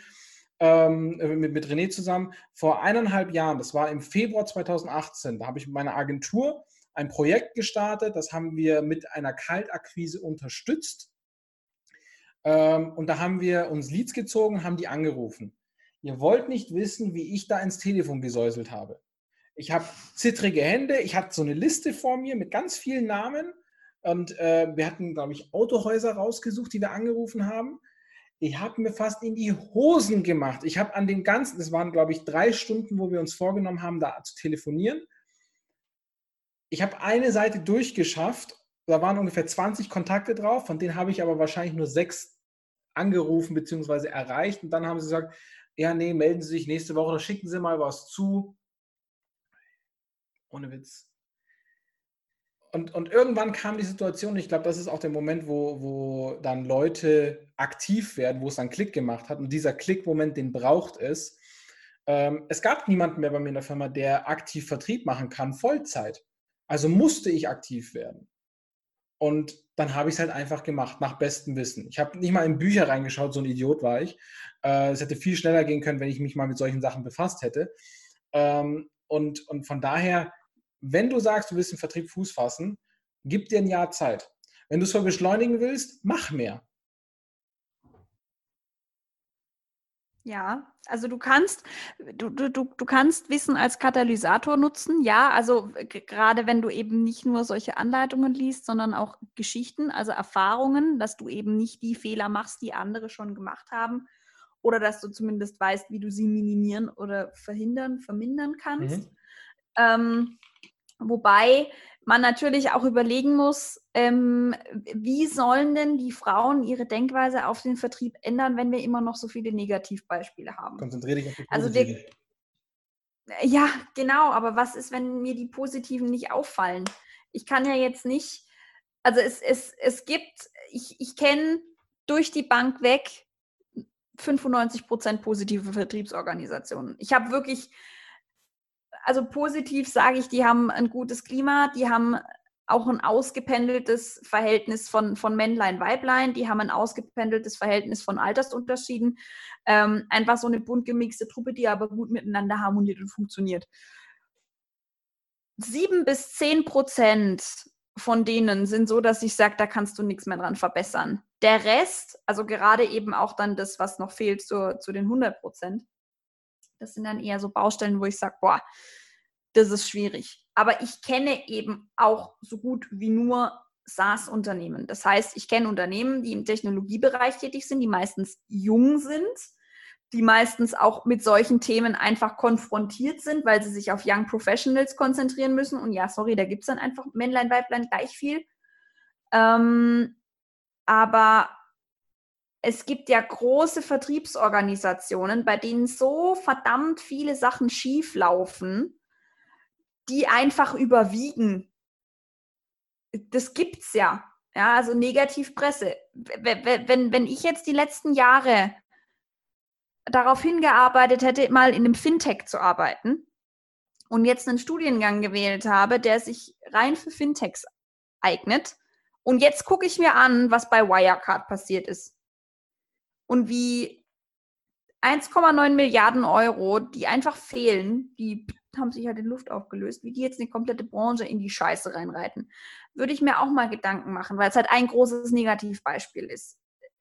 ähm, mit, mit René zusammen. Vor eineinhalb Jahren, das war im Februar 2018, da habe ich mit meiner Agentur ein Projekt gestartet. Das haben wir mit einer Kaltakquise unterstützt. Ähm, und da haben wir uns Leads gezogen, haben die angerufen. Ihr wollt nicht wissen, wie ich da ins Telefon gesäuselt habe. Ich habe zittrige Hände, ich hatte so eine Liste vor mir mit ganz vielen Namen und äh, wir hatten, glaube ich, Autohäuser rausgesucht, die wir angerufen haben. Ich habe mir fast in die Hosen gemacht. Ich habe an den ganzen, das waren, glaube ich, drei Stunden, wo wir uns vorgenommen haben, da zu telefonieren. Ich habe eine Seite durchgeschafft. Da waren ungefähr 20 Kontakte drauf, von denen habe ich aber wahrscheinlich nur sechs angerufen bzw. erreicht. Und dann haben sie gesagt, ja, nee, melden Sie sich nächste Woche oder schicken Sie mal was zu. Ohne Witz. Und, und irgendwann kam die Situation, ich glaube, das ist auch der Moment, wo, wo dann Leute aktiv werden, wo es dann Klick gemacht hat. Und dieser Klickmoment, den braucht es. Ähm, es gab niemanden mehr bei mir in der Firma, der aktiv Vertrieb machen kann, Vollzeit. Also musste ich aktiv werden. Und dann habe ich es halt einfach gemacht, nach bestem Wissen. Ich habe nicht mal in Bücher reingeschaut, so ein Idiot war ich. Äh, es hätte viel schneller gehen können, wenn ich mich mal mit solchen Sachen befasst hätte. Ähm, und, und von daher, wenn du sagst, du willst im Vertrieb Fuß fassen, gib dir ein Jahr Zeit. Wenn du es beschleunigen willst, mach mehr. Ja, also du kannst, du, du, du, du kannst Wissen als Katalysator nutzen, ja, also gerade wenn du eben nicht nur solche Anleitungen liest, sondern auch Geschichten, also Erfahrungen, dass du eben nicht die Fehler machst, die andere schon gemacht haben, oder dass du zumindest weißt, wie du sie minimieren oder verhindern, vermindern kannst. Mhm. Ähm, wobei man natürlich auch überlegen muss, ähm, wie sollen denn die Frauen ihre Denkweise auf den Vertrieb ändern, wenn wir immer noch so viele Negativbeispiele haben? Konzentriere dich auf die also Positiven. Also ja, genau, aber was ist, wenn mir die Positiven nicht auffallen? Ich kann ja jetzt nicht, also es, es, es gibt, ich, ich kenne durch die Bank weg 95 Prozent positive Vertriebsorganisationen. Ich habe wirklich, also positiv sage ich, die haben ein gutes Klima, die haben auch ein ausgependeltes Verhältnis von, von Männlein, Weiblein, die haben ein ausgependeltes Verhältnis von Altersunterschieden. Ähm, einfach so eine bunt gemixte Truppe, die aber gut miteinander harmoniert und funktioniert. Sieben bis zehn Prozent von denen sind so, dass ich sage, da kannst du nichts mehr dran verbessern. Der Rest, also gerade eben auch dann das, was noch fehlt zu, zu den 100 Prozent, das sind dann eher so Baustellen, wo ich sage, boah, das ist schwierig. Aber ich kenne eben auch so gut wie nur SaaS-Unternehmen. Das heißt, ich kenne Unternehmen, die im Technologiebereich tätig sind, die meistens jung sind, die meistens auch mit solchen Themen einfach konfrontiert sind, weil sie sich auf Young Professionals konzentrieren müssen. Und ja, sorry, da gibt es dann einfach Männlein, Weiblein gleich viel. Ähm, aber es gibt ja große Vertriebsorganisationen, bei denen so verdammt viele Sachen schief laufen, die einfach überwiegen. Das gibt's ja. Ja, also Negativpresse. Wenn, wenn ich jetzt die letzten Jahre darauf hingearbeitet hätte, mal in einem Fintech zu arbeiten und jetzt einen Studiengang gewählt habe, der sich rein für Fintechs eignet, und jetzt gucke ich mir an, was bei Wirecard passiert ist. Und wie 1,9 Milliarden Euro, die einfach fehlen, die haben sich halt in Luft aufgelöst, wie die jetzt eine komplette Branche in die Scheiße reinreiten, würde ich mir auch mal Gedanken machen, weil es halt ein großes Negativbeispiel ist.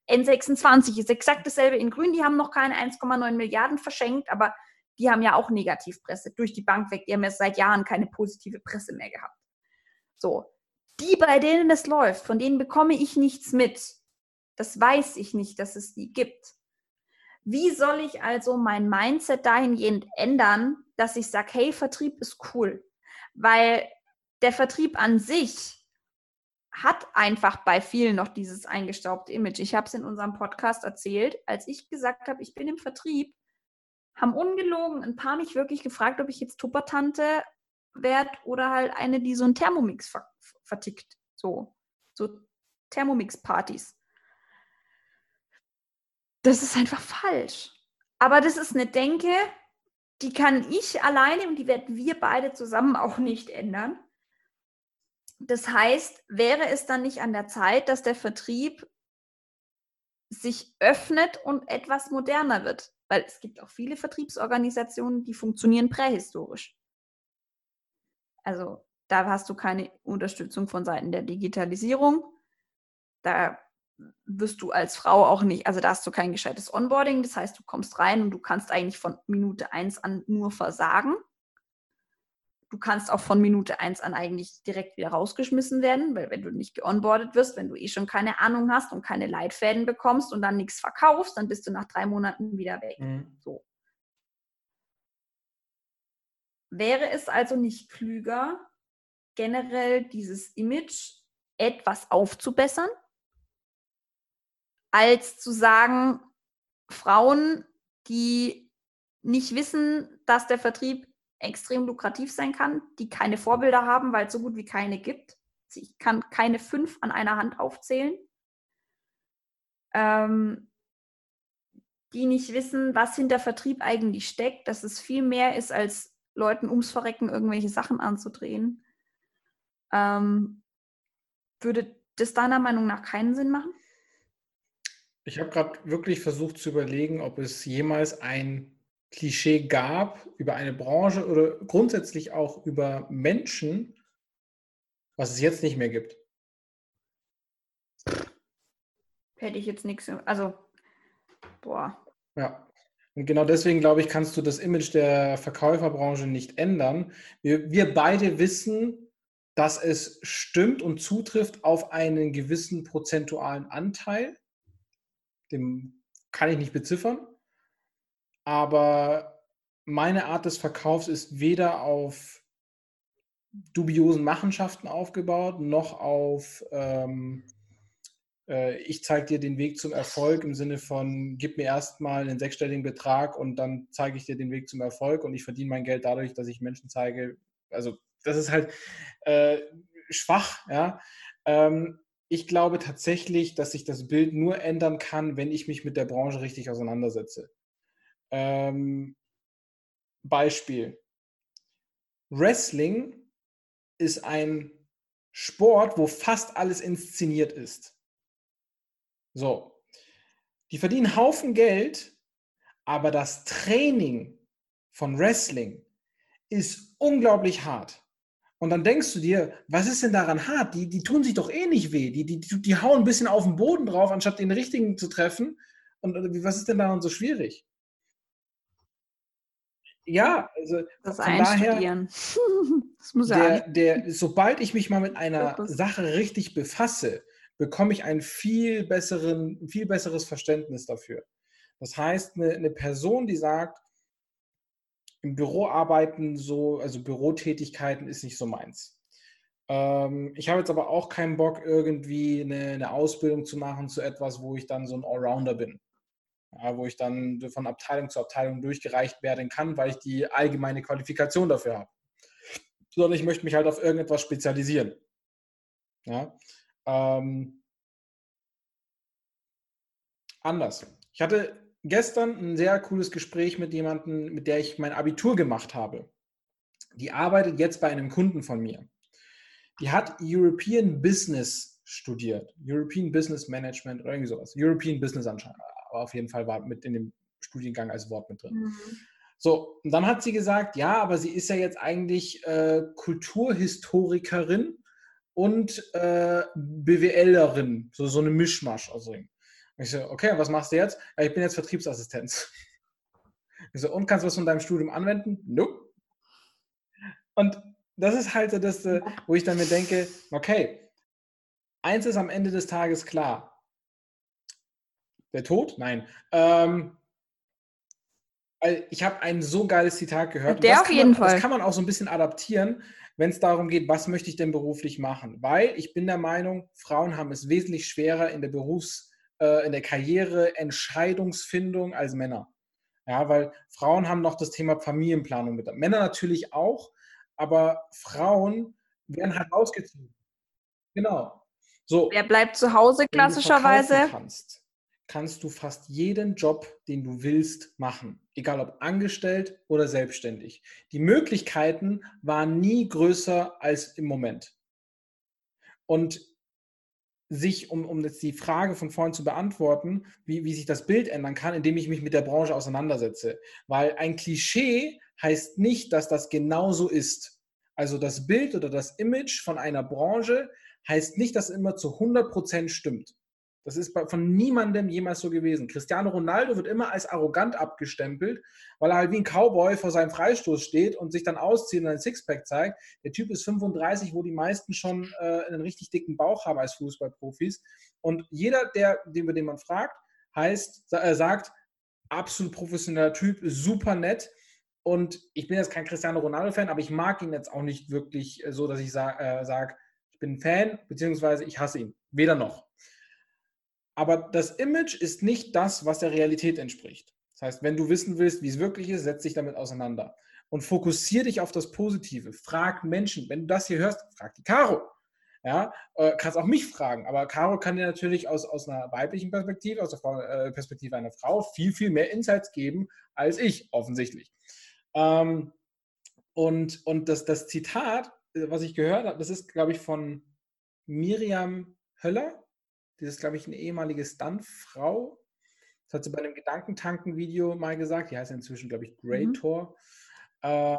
N26 ist exakt dasselbe in Grün, die haben noch keine 1,9 Milliarden verschenkt, aber die haben ja auch Negativpresse durch die Bank weg. Die haben ja seit Jahren keine positive Presse mehr gehabt. So. Die, bei denen es läuft, von denen bekomme ich nichts mit. Das weiß ich nicht, dass es die gibt. Wie soll ich also mein Mindset dahingehend ändern, dass ich sage, hey, Vertrieb ist cool? Weil der Vertrieb an sich hat einfach bei vielen noch dieses eingestaubte Image. Ich habe es in unserem Podcast erzählt, als ich gesagt habe, ich bin im Vertrieb, haben ungelogen ein paar mich wirklich gefragt, ob ich jetzt Tuppertante werde oder halt eine, die so einen Thermomix vertickt. So, so Thermomix-Partys das ist einfach falsch. Aber das ist eine Denke, die kann ich alleine und die werden wir beide zusammen auch nicht ändern. Das heißt, wäre es dann nicht an der Zeit, dass der Vertrieb sich öffnet und etwas moderner wird? Weil es gibt auch viele Vertriebsorganisationen, die funktionieren prähistorisch. Also da hast du keine Unterstützung von Seiten der Digitalisierung. Da wirst du als Frau auch nicht, also da hast du kein gescheites Onboarding, das heißt, du kommst rein und du kannst eigentlich von Minute 1 an nur versagen. Du kannst auch von Minute 1 an eigentlich direkt wieder rausgeschmissen werden, weil wenn du nicht geonboardet wirst, wenn du eh schon keine Ahnung hast und keine Leitfäden bekommst und dann nichts verkaufst, dann bist du nach drei Monaten wieder weg. Mhm. So. Wäre es also nicht klüger, generell dieses Image etwas aufzubessern? Als zu sagen, Frauen, die nicht wissen, dass der Vertrieb extrem lukrativ sein kann, die keine Vorbilder haben, weil es so gut wie keine gibt. Ich kann keine fünf an einer Hand aufzählen. Ähm, die nicht wissen, was hinter Vertrieb eigentlich steckt, dass es viel mehr ist, als Leuten ums Verrecken irgendwelche Sachen anzudrehen. Ähm, würde das deiner Meinung nach keinen Sinn machen? Ich habe gerade wirklich versucht zu überlegen, ob es jemals ein Klischee gab über eine Branche oder grundsätzlich auch über Menschen, was es jetzt nicht mehr gibt. Hätte ich jetzt nichts. Also, boah. Ja. Und genau deswegen, glaube ich, kannst du das Image der Verkäuferbranche nicht ändern. Wir, wir beide wissen, dass es stimmt und zutrifft auf einen gewissen prozentualen Anteil dem kann ich nicht beziffern. Aber meine Art des Verkaufs ist weder auf dubiosen Machenschaften aufgebaut, noch auf ähm, äh, ich zeige dir den Weg zum Erfolg im Sinne von gib mir erstmal einen sechsstelligen Betrag und dann zeige ich dir den Weg zum Erfolg und ich verdiene mein Geld dadurch, dass ich Menschen zeige. Also das ist halt äh, schwach, ja. Ähm, ich glaube tatsächlich, dass sich das Bild nur ändern kann, wenn ich mich mit der Branche richtig auseinandersetze. Ähm, Beispiel. Wrestling ist ein Sport, wo fast alles inszeniert ist. So. Die verdienen Haufen Geld, aber das Training von Wrestling ist unglaublich hart. Und dann denkst du dir, was ist denn daran hart? Die, die tun sich doch eh nicht weh. Die, die, die hauen ein bisschen auf den Boden drauf, anstatt den richtigen zu treffen. Und was ist denn daran so schwierig? Ja, also das von daher, das muss der, der, sobald ich mich mal mit einer Sache richtig befasse, bekomme ich ein viel, besseren, viel besseres Verständnis dafür. Das heißt, eine, eine Person, die sagt, im Büro arbeiten, so, also Bürotätigkeiten ist nicht so meins. Ähm, ich habe jetzt aber auch keinen Bock, irgendwie eine, eine, Ausbildung zu machen zu etwas, wo ich dann so ein Allrounder bin. Ja, wo ich dann von Abteilung zu Abteilung durchgereicht werden kann, weil ich die allgemeine Qualifikation dafür habe. Sondern ich möchte mich halt auf irgendetwas spezialisieren. Ja? Ähm, anders. Ich hatte gestern ein sehr cooles Gespräch mit jemandem, mit der ich mein Abitur gemacht habe. Die arbeitet jetzt bei einem Kunden von mir. Die hat European Business studiert. European Business Management oder irgendwie sowas. European Business anscheinend. Aber auf jeden Fall war mit in dem Studiengang als Wort mit drin. Mhm. So, und dann hat sie gesagt, ja, aber sie ist ja jetzt eigentlich äh, Kulturhistorikerin und äh, BWLerin, so, so eine Mischmasch. Also, ich so, okay, was machst du jetzt? Ja, ich bin jetzt Vertriebsassistenz. Ich so, und kannst du was von deinem Studium anwenden? Nope. Und das ist halt so das, äh, wo ich dann mir denke, okay, eins ist am Ende des Tages klar. Der Tod? Nein. Ähm, ich habe ein so geiles Zitat gehört. Der auf jeden man, Fall. Das kann man auch so ein bisschen adaptieren, wenn es darum geht, was möchte ich denn beruflich machen? Weil ich bin der Meinung, Frauen haben es wesentlich schwerer in der Berufs- äh, in der Karriere, Entscheidungsfindung als Männer. Ja, weil Frauen haben noch das Thema Familienplanung mit. Männer natürlich auch, aber Frauen werden halt ausgezogen. Genau. So. Wer bleibt zu Hause klassischerweise? Wenn du kannst, kannst du fast jeden Job, den du willst, machen. Egal ob angestellt oder selbstständig. Die Möglichkeiten waren nie größer als im Moment. Und sich, um, um jetzt die Frage von vorhin zu beantworten, wie, wie sich das Bild ändern kann, indem ich mich mit der Branche auseinandersetze. Weil ein Klischee heißt nicht, dass das genauso ist. Also das Bild oder das Image von einer Branche heißt nicht, dass immer zu 100% stimmt. Das ist von niemandem jemals so gewesen. Cristiano Ronaldo wird immer als arrogant abgestempelt, weil er halt wie ein Cowboy vor seinem Freistoß steht und sich dann auszieht und ein Sixpack zeigt. Der Typ ist 35, wo die meisten schon äh, einen richtig dicken Bauch haben als Fußballprofis. Und jeder, der, den, den man fragt, heißt, äh, sagt, absolut professioneller Typ, super nett. Und ich bin jetzt kein Cristiano Ronaldo-Fan, aber ich mag ihn jetzt auch nicht wirklich so, dass ich sa äh, sage, ich bin ein Fan, beziehungsweise ich hasse ihn. Weder noch. Aber das Image ist nicht das, was der Realität entspricht. Das heißt, wenn du wissen willst, wie es wirklich ist, setz dich damit auseinander. Und fokussiere dich auf das Positive. Frag Menschen. Wenn du das hier hörst, frag die Caro. Ja, äh, kannst auch mich fragen, aber Caro kann dir natürlich aus, aus einer weiblichen Perspektive, aus der äh, Perspektive einer Frau, viel, viel mehr Insights geben als ich, offensichtlich. Ähm, und und das, das Zitat, äh, was ich gehört habe, das ist, glaube ich, von Miriam Höller. Das ist, glaube ich, eine ehemalige Stuntfrau. Das hat sie bei einem Gedankentanken-Video mal gesagt. Die heißt inzwischen, glaube ich, Greator. Mhm. Äh,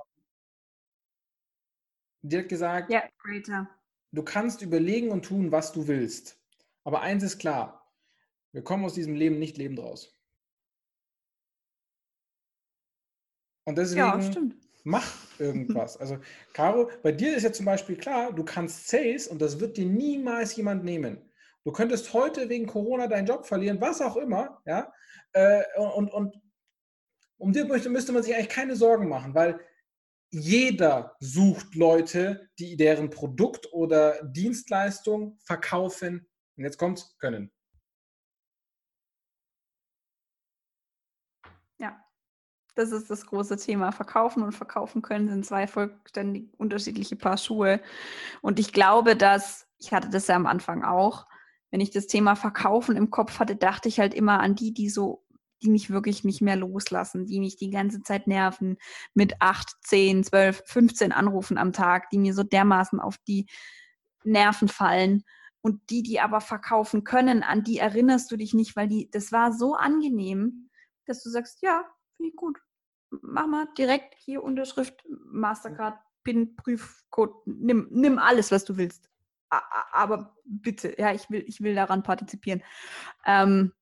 die hat gesagt, ja, Greator. du kannst überlegen und tun, was du willst. Aber eins ist klar, wir kommen aus diesem Leben nicht lebend raus. Und deswegen ja, mach irgendwas. Also, Caro, bei dir ist ja zum Beispiel klar, du kannst Sales und das wird dir niemals jemand nehmen. Du könntest heute wegen Corona deinen Job verlieren, was auch immer, ja. Äh, und, und um dir müsste man sich eigentlich keine Sorgen machen, weil jeder sucht Leute, die deren Produkt oder Dienstleistung verkaufen. Und jetzt kommt's, können. Ja, das ist das große Thema. Verkaufen und verkaufen können sind zwei vollständig unterschiedliche Paar Schuhe. Und ich glaube, dass, ich hatte das ja am Anfang auch, wenn ich das Thema Verkaufen im Kopf hatte, dachte ich halt immer an die, die so, die mich wirklich nicht mehr loslassen, die mich die ganze Zeit nerven mit 8, 10, 12, 15 Anrufen am Tag, die mir so dermaßen auf die Nerven fallen. Und die, die aber verkaufen können, an die erinnerst du dich nicht, weil die, das war so angenehm, dass du sagst, ja, finde ich gut. Mach mal direkt hier Unterschrift, Mastercard, PIN, Prüfcode, nimm, nimm alles, was du willst aber bitte, ja, ich will, ich will daran partizipieren. Ähm,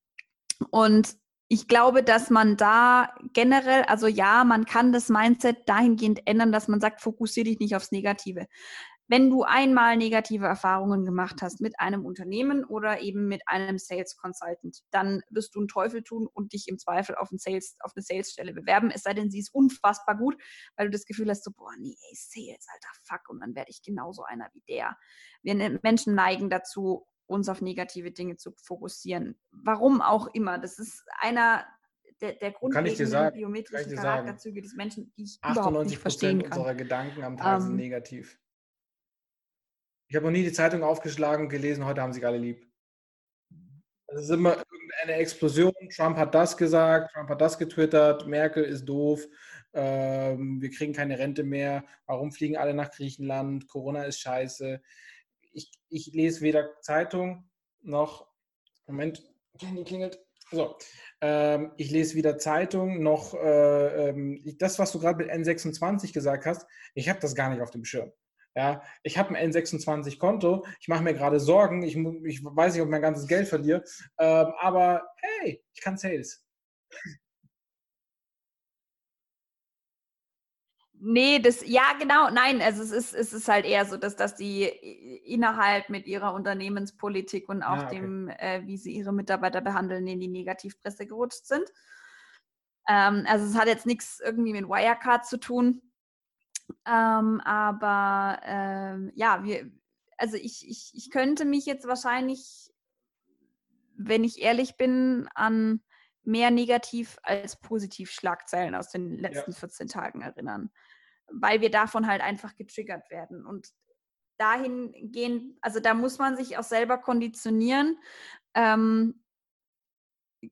und ich glaube, dass man da generell, also ja, man kann das Mindset dahingehend ändern, dass man sagt, fokussiere dich nicht aufs Negative wenn du einmal negative Erfahrungen gemacht hast mit einem Unternehmen oder eben mit einem Sales Consultant, dann wirst du einen Teufel tun und dich im Zweifel auf, ein Sales, auf eine Sales-Stelle bewerben, es sei denn, sie ist unfassbar gut, weil du das Gefühl hast, so, boah, nee, ey, Sales, alter Fuck, und dann werde ich genauso einer wie der. Wir ne, Menschen neigen dazu, uns auf negative Dinge zu fokussieren. Warum auch immer. Das ist einer der, der grundlegenden biometrischen Charakterzüge des Menschen, die ich überhaupt nicht verstehen kann. unserer Gedanken am Tag ähm, sind negativ. Ich habe noch nie die Zeitung aufgeschlagen und gelesen, heute haben sie alle lieb. Es ist immer irgendeine Explosion. Trump hat das gesagt, Trump hat das getwittert, Merkel ist doof, ähm, wir kriegen keine Rente mehr, warum fliegen alle nach Griechenland, Corona ist scheiße. Ich, ich lese weder Zeitung noch, Moment, Handy klingelt. So, ähm, ich lese weder Zeitung noch äh, ähm, das, was du gerade mit N26 gesagt hast, ich habe das gar nicht auf dem Schirm. Ja, ich habe ein N26-Konto, ich mache mir gerade Sorgen, ich, ich, weiß nicht, ob ich mein ganzes Geld verliere, ähm, aber hey, ich kann Sales. Nee, das, ja, genau, nein, also es ist, es ist halt eher so, dass, dass die innerhalb mit ihrer Unternehmenspolitik und auch ja, okay. dem, äh, wie sie ihre Mitarbeiter behandeln, in die Negativpresse gerutscht sind. Ähm, also es hat jetzt nichts irgendwie mit Wirecard zu tun. Ähm, aber ähm, ja, wir, also ich, ich, ich könnte mich jetzt wahrscheinlich, wenn ich ehrlich bin, an mehr negativ als positiv Schlagzeilen aus den letzten ja. 14 Tagen erinnern, weil wir davon halt einfach getriggert werden. Und dahingehend, also da muss man sich auch selber konditionieren. Ähm,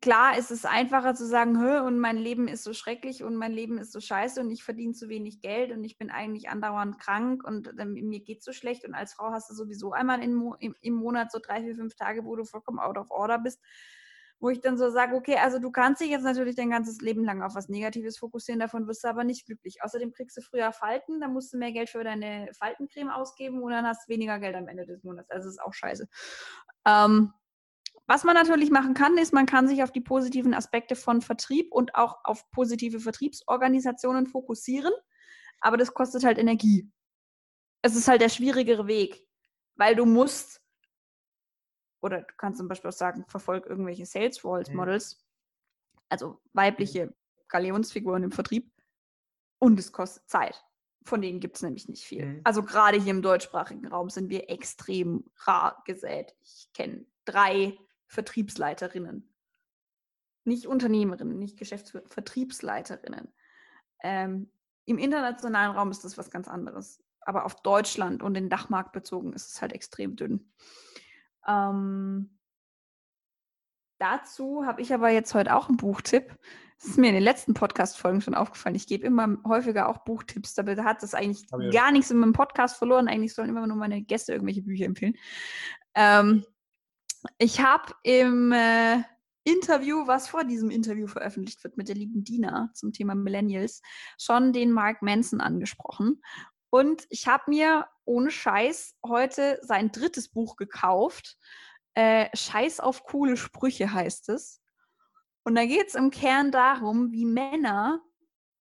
klar ist es einfacher zu sagen, Hö, und mein Leben ist so schrecklich und mein Leben ist so scheiße und ich verdiene zu wenig Geld und ich bin eigentlich andauernd krank und äh, mir geht so schlecht und als Frau hast du sowieso einmal im, im, im Monat so drei, vier, fünf Tage, wo du vollkommen out of order bist, wo ich dann so sage, okay, also du kannst dich jetzt natürlich dein ganzes Leben lang auf was Negatives fokussieren, davon wirst du aber nicht glücklich. Außerdem kriegst du früher Falten, dann musst du mehr Geld für deine Faltencreme ausgeben und dann hast du weniger Geld am Ende des Monats. Also ist auch scheiße. Ähm, was man natürlich machen kann, ist, man kann sich auf die positiven Aspekte von Vertrieb und auch auf positive Vertriebsorganisationen fokussieren, aber das kostet halt Energie. Es ist halt der schwierigere Weg, weil du musst, oder du kannst zum Beispiel auch sagen, verfolg irgendwelche Sales Roles mhm. Models, mhm. also weibliche Galionsfiguren im Vertrieb, und es kostet Zeit. Von denen gibt es nämlich nicht viel. Mhm. Also gerade hier im deutschsprachigen Raum sind wir extrem rar gesät. Ich kenne drei Vertriebsleiterinnen. Nicht Unternehmerinnen, nicht Geschäftsführer, Vertriebsleiterinnen. Ähm, Im internationalen Raum ist das was ganz anderes. Aber auf Deutschland und den Dachmarkt bezogen ist es halt extrem dünn. Ähm, dazu habe ich aber jetzt heute auch einen Buchtipp. Das ist mir in den letzten Podcast-Folgen schon aufgefallen. Ich gebe immer häufiger auch Buchtipps. Dabei hat das eigentlich gar nichts in meinem Podcast verloren. Eigentlich sollen immer nur meine Gäste irgendwelche Bücher empfehlen. Ähm, ich habe im äh, Interview, was vor diesem Interview veröffentlicht wird mit der lieben Dina zum Thema Millennials, schon den Mark Manson angesprochen. Und ich habe mir ohne Scheiß heute sein drittes Buch gekauft. Äh, Scheiß auf coole Sprüche heißt es. Und da geht es im Kern darum, wie Männer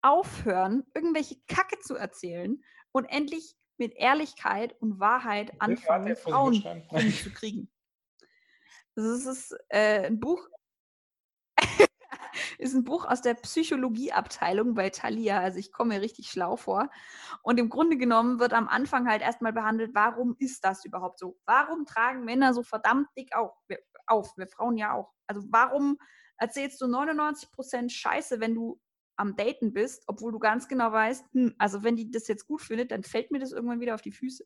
aufhören, irgendwelche Kacke zu erzählen und endlich mit Ehrlichkeit und Wahrheit anfangen, Frauen zu kriegen. Das ist äh, ein Buch, ist ein Buch aus der Psychologieabteilung bei Thalia. Also ich komme mir richtig schlau vor. Und im Grunde genommen wird am Anfang halt erstmal behandelt, warum ist das überhaupt so? Warum tragen Männer so verdammt dick auf? auf? Wir Frauen ja auch. Also warum erzählst du 99% Scheiße, wenn du am Daten bist, obwohl du ganz genau weißt, hm, also wenn die das jetzt gut findet, dann fällt mir das irgendwann wieder auf die Füße.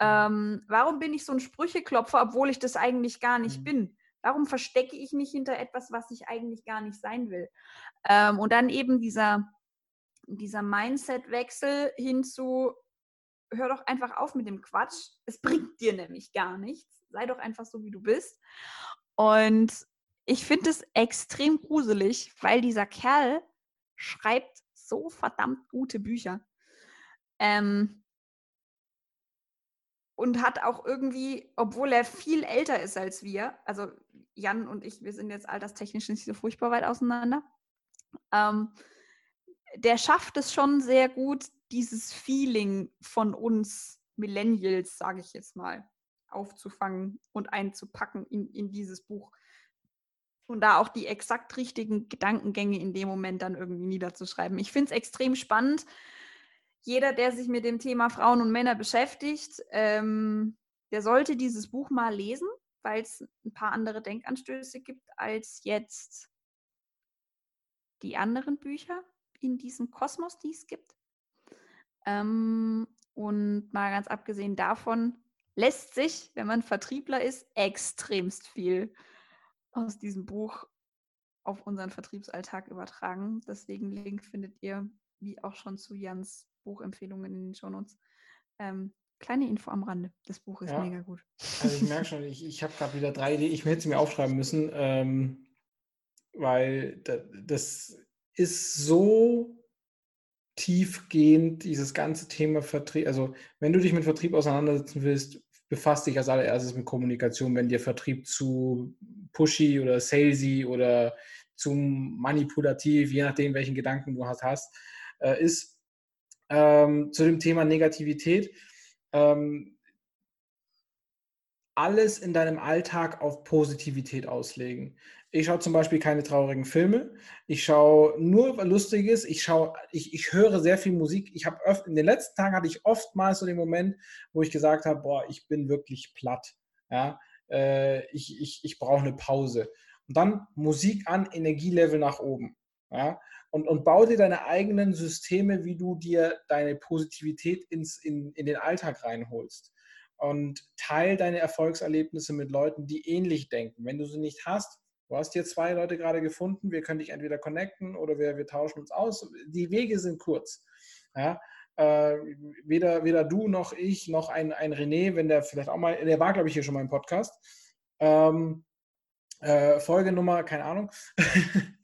Ähm, warum bin ich so ein Sprücheklopfer, obwohl ich das eigentlich gar nicht mhm. bin? Warum verstecke ich mich hinter etwas, was ich eigentlich gar nicht sein will? Ähm, und dann eben dieser, dieser Mindset-Wechsel hin zu, hör doch einfach auf mit dem Quatsch. Es bringt dir nämlich gar nichts. Sei doch einfach so, wie du bist. Und ich finde es extrem gruselig, weil dieser Kerl schreibt so verdammt gute Bücher. Ähm, und hat auch irgendwie, obwohl er viel älter ist als wir, also Jan und ich, wir sind jetzt alterstechnisch nicht so furchtbar weit auseinander, ähm, der schafft es schon sehr gut, dieses Feeling von uns Millennials, sage ich jetzt mal, aufzufangen und einzupacken in, in dieses Buch. Und da auch die exakt richtigen Gedankengänge in dem Moment dann irgendwie niederzuschreiben. Ich finde es extrem spannend. Jeder, der sich mit dem Thema Frauen und Männer beschäftigt, ähm, der sollte dieses Buch mal lesen, weil es ein paar andere Denkanstöße gibt als jetzt die anderen Bücher in diesem Kosmos, die es gibt. Ähm, und mal ganz abgesehen davon lässt sich, wenn man Vertriebler ist, extremst viel aus diesem Buch auf unseren Vertriebsalltag übertragen. Deswegen Link findet ihr, wie auch schon zu Jans Buchempfehlungen in den Shownotes. Ähm, kleine Info am Rande. Das Buch ist ja. mega gut. Also ich merke schon, ich, ich habe gerade wieder drei Ideen. Ich hätte sie mir aufschreiben müssen, ähm, weil das ist so tiefgehend dieses ganze Thema Vertrieb, also wenn du dich mit Vertrieb auseinandersetzen willst, befasst dich als allererstes mit Kommunikation, wenn dir Vertrieb zu pushy oder salesy oder zu manipulativ, je nachdem, welchen Gedanken du hast, äh, ist. Ähm, zu dem Thema Negativität. Ähm, alles in deinem Alltag auf Positivität auslegen. Ich schaue zum Beispiel keine traurigen Filme. Ich schaue nur Lustiges. Ich schaue, ich, ich höre sehr viel Musik. Ich habe in den letzten Tagen hatte ich oftmals so den Moment, wo ich gesagt habe, boah, ich bin wirklich platt. Ja, äh, ich, ich, ich brauche eine Pause. Und dann Musik an, Energielevel nach oben. Ja, und, und bau dir deine eigenen Systeme, wie du dir deine Positivität ins, in, in den Alltag reinholst. Und teil deine Erfolgserlebnisse mit Leuten, die ähnlich denken. Wenn du sie nicht hast, Du hast hier zwei Leute gerade gefunden, wir können dich entweder connecten oder wir, wir tauschen uns aus. Die Wege sind kurz. Ja? Äh, weder, weder du noch ich noch ein, ein René, wenn der vielleicht auch mal, der war, glaube ich, hier schon mal im Podcast. Ähm, äh, Folgenummer, keine Ahnung.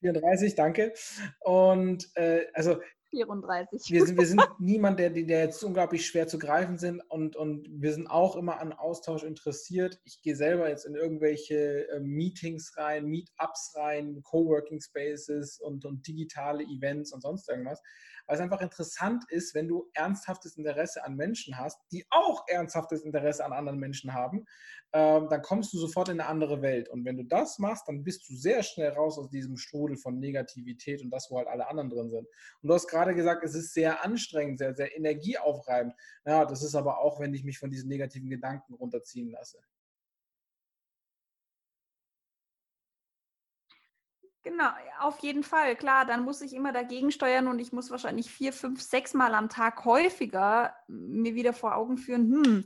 34, danke. Und äh, also 34. Wir sind, wir sind niemand, der, der jetzt unglaublich schwer zu greifen sind und, und wir sind auch immer an Austausch interessiert. Ich gehe selber jetzt in irgendwelche äh, Meetings rein, Meetups rein, Coworking Spaces und, und digitale Events und sonst irgendwas weil es einfach interessant ist, wenn du ernsthaftes Interesse an Menschen hast, die auch ernsthaftes Interesse an anderen Menschen haben, ähm, dann kommst du sofort in eine andere Welt. Und wenn du das machst, dann bist du sehr schnell raus aus diesem Strudel von Negativität und das, wo halt alle anderen drin sind. Und du hast gerade gesagt, es ist sehr anstrengend, sehr, sehr energieaufreibend. Ja, das ist aber auch, wenn ich mich von diesen negativen Gedanken runterziehen lasse. Genau, auf jeden Fall. Klar, dann muss ich immer dagegen steuern und ich muss wahrscheinlich vier, fünf, sechs Mal am Tag häufiger mir wieder vor Augen führen, hm,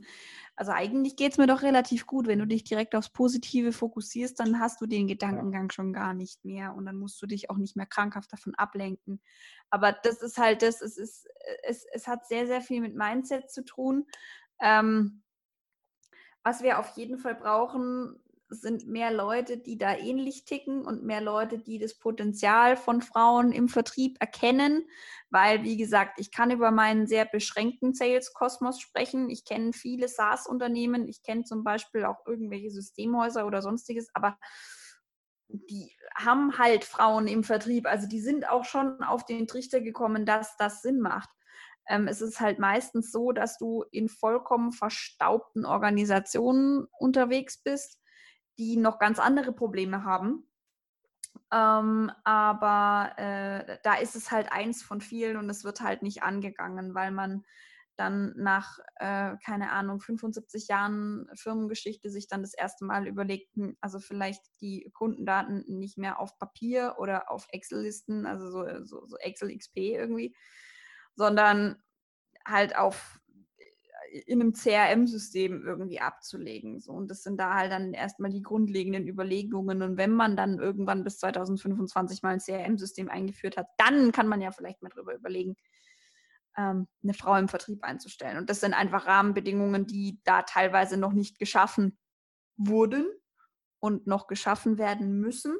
also eigentlich geht es mir doch relativ gut. Wenn du dich direkt aufs Positive fokussierst, dann hast du den Gedankengang schon gar nicht mehr und dann musst du dich auch nicht mehr krankhaft davon ablenken. Aber das ist halt das, es, ist, es, es hat sehr, sehr viel mit Mindset zu tun. Ähm, was wir auf jeden Fall brauchen, sind mehr Leute, die da ähnlich ticken und mehr Leute, die das Potenzial von Frauen im Vertrieb erkennen, weil, wie gesagt, ich kann über meinen sehr beschränkten Sales-Kosmos sprechen. Ich kenne viele SaaS-Unternehmen, ich kenne zum Beispiel auch irgendwelche Systemhäuser oder sonstiges, aber die haben halt Frauen im Vertrieb. Also die sind auch schon auf den Trichter gekommen, dass das Sinn macht. Ähm, es ist halt meistens so, dass du in vollkommen verstaubten Organisationen unterwegs bist die noch ganz andere Probleme haben. Ähm, aber äh, da ist es halt eins von vielen und es wird halt nicht angegangen, weil man dann nach, äh, keine Ahnung, 75 Jahren Firmengeschichte sich dann das erste Mal überlegt, hm, also vielleicht die Kundendaten nicht mehr auf Papier oder auf Excel-Listen, also so, so, so Excel XP irgendwie, sondern halt auf in einem CRM-System irgendwie abzulegen. So. Und das sind da halt dann erstmal die grundlegenden Überlegungen. Und wenn man dann irgendwann bis 2025 mal ein CRM-System eingeführt hat, dann kann man ja vielleicht mal drüber überlegen, ähm, eine Frau im Vertrieb einzustellen. Und das sind einfach Rahmenbedingungen, die da teilweise noch nicht geschaffen wurden und noch geschaffen werden müssen,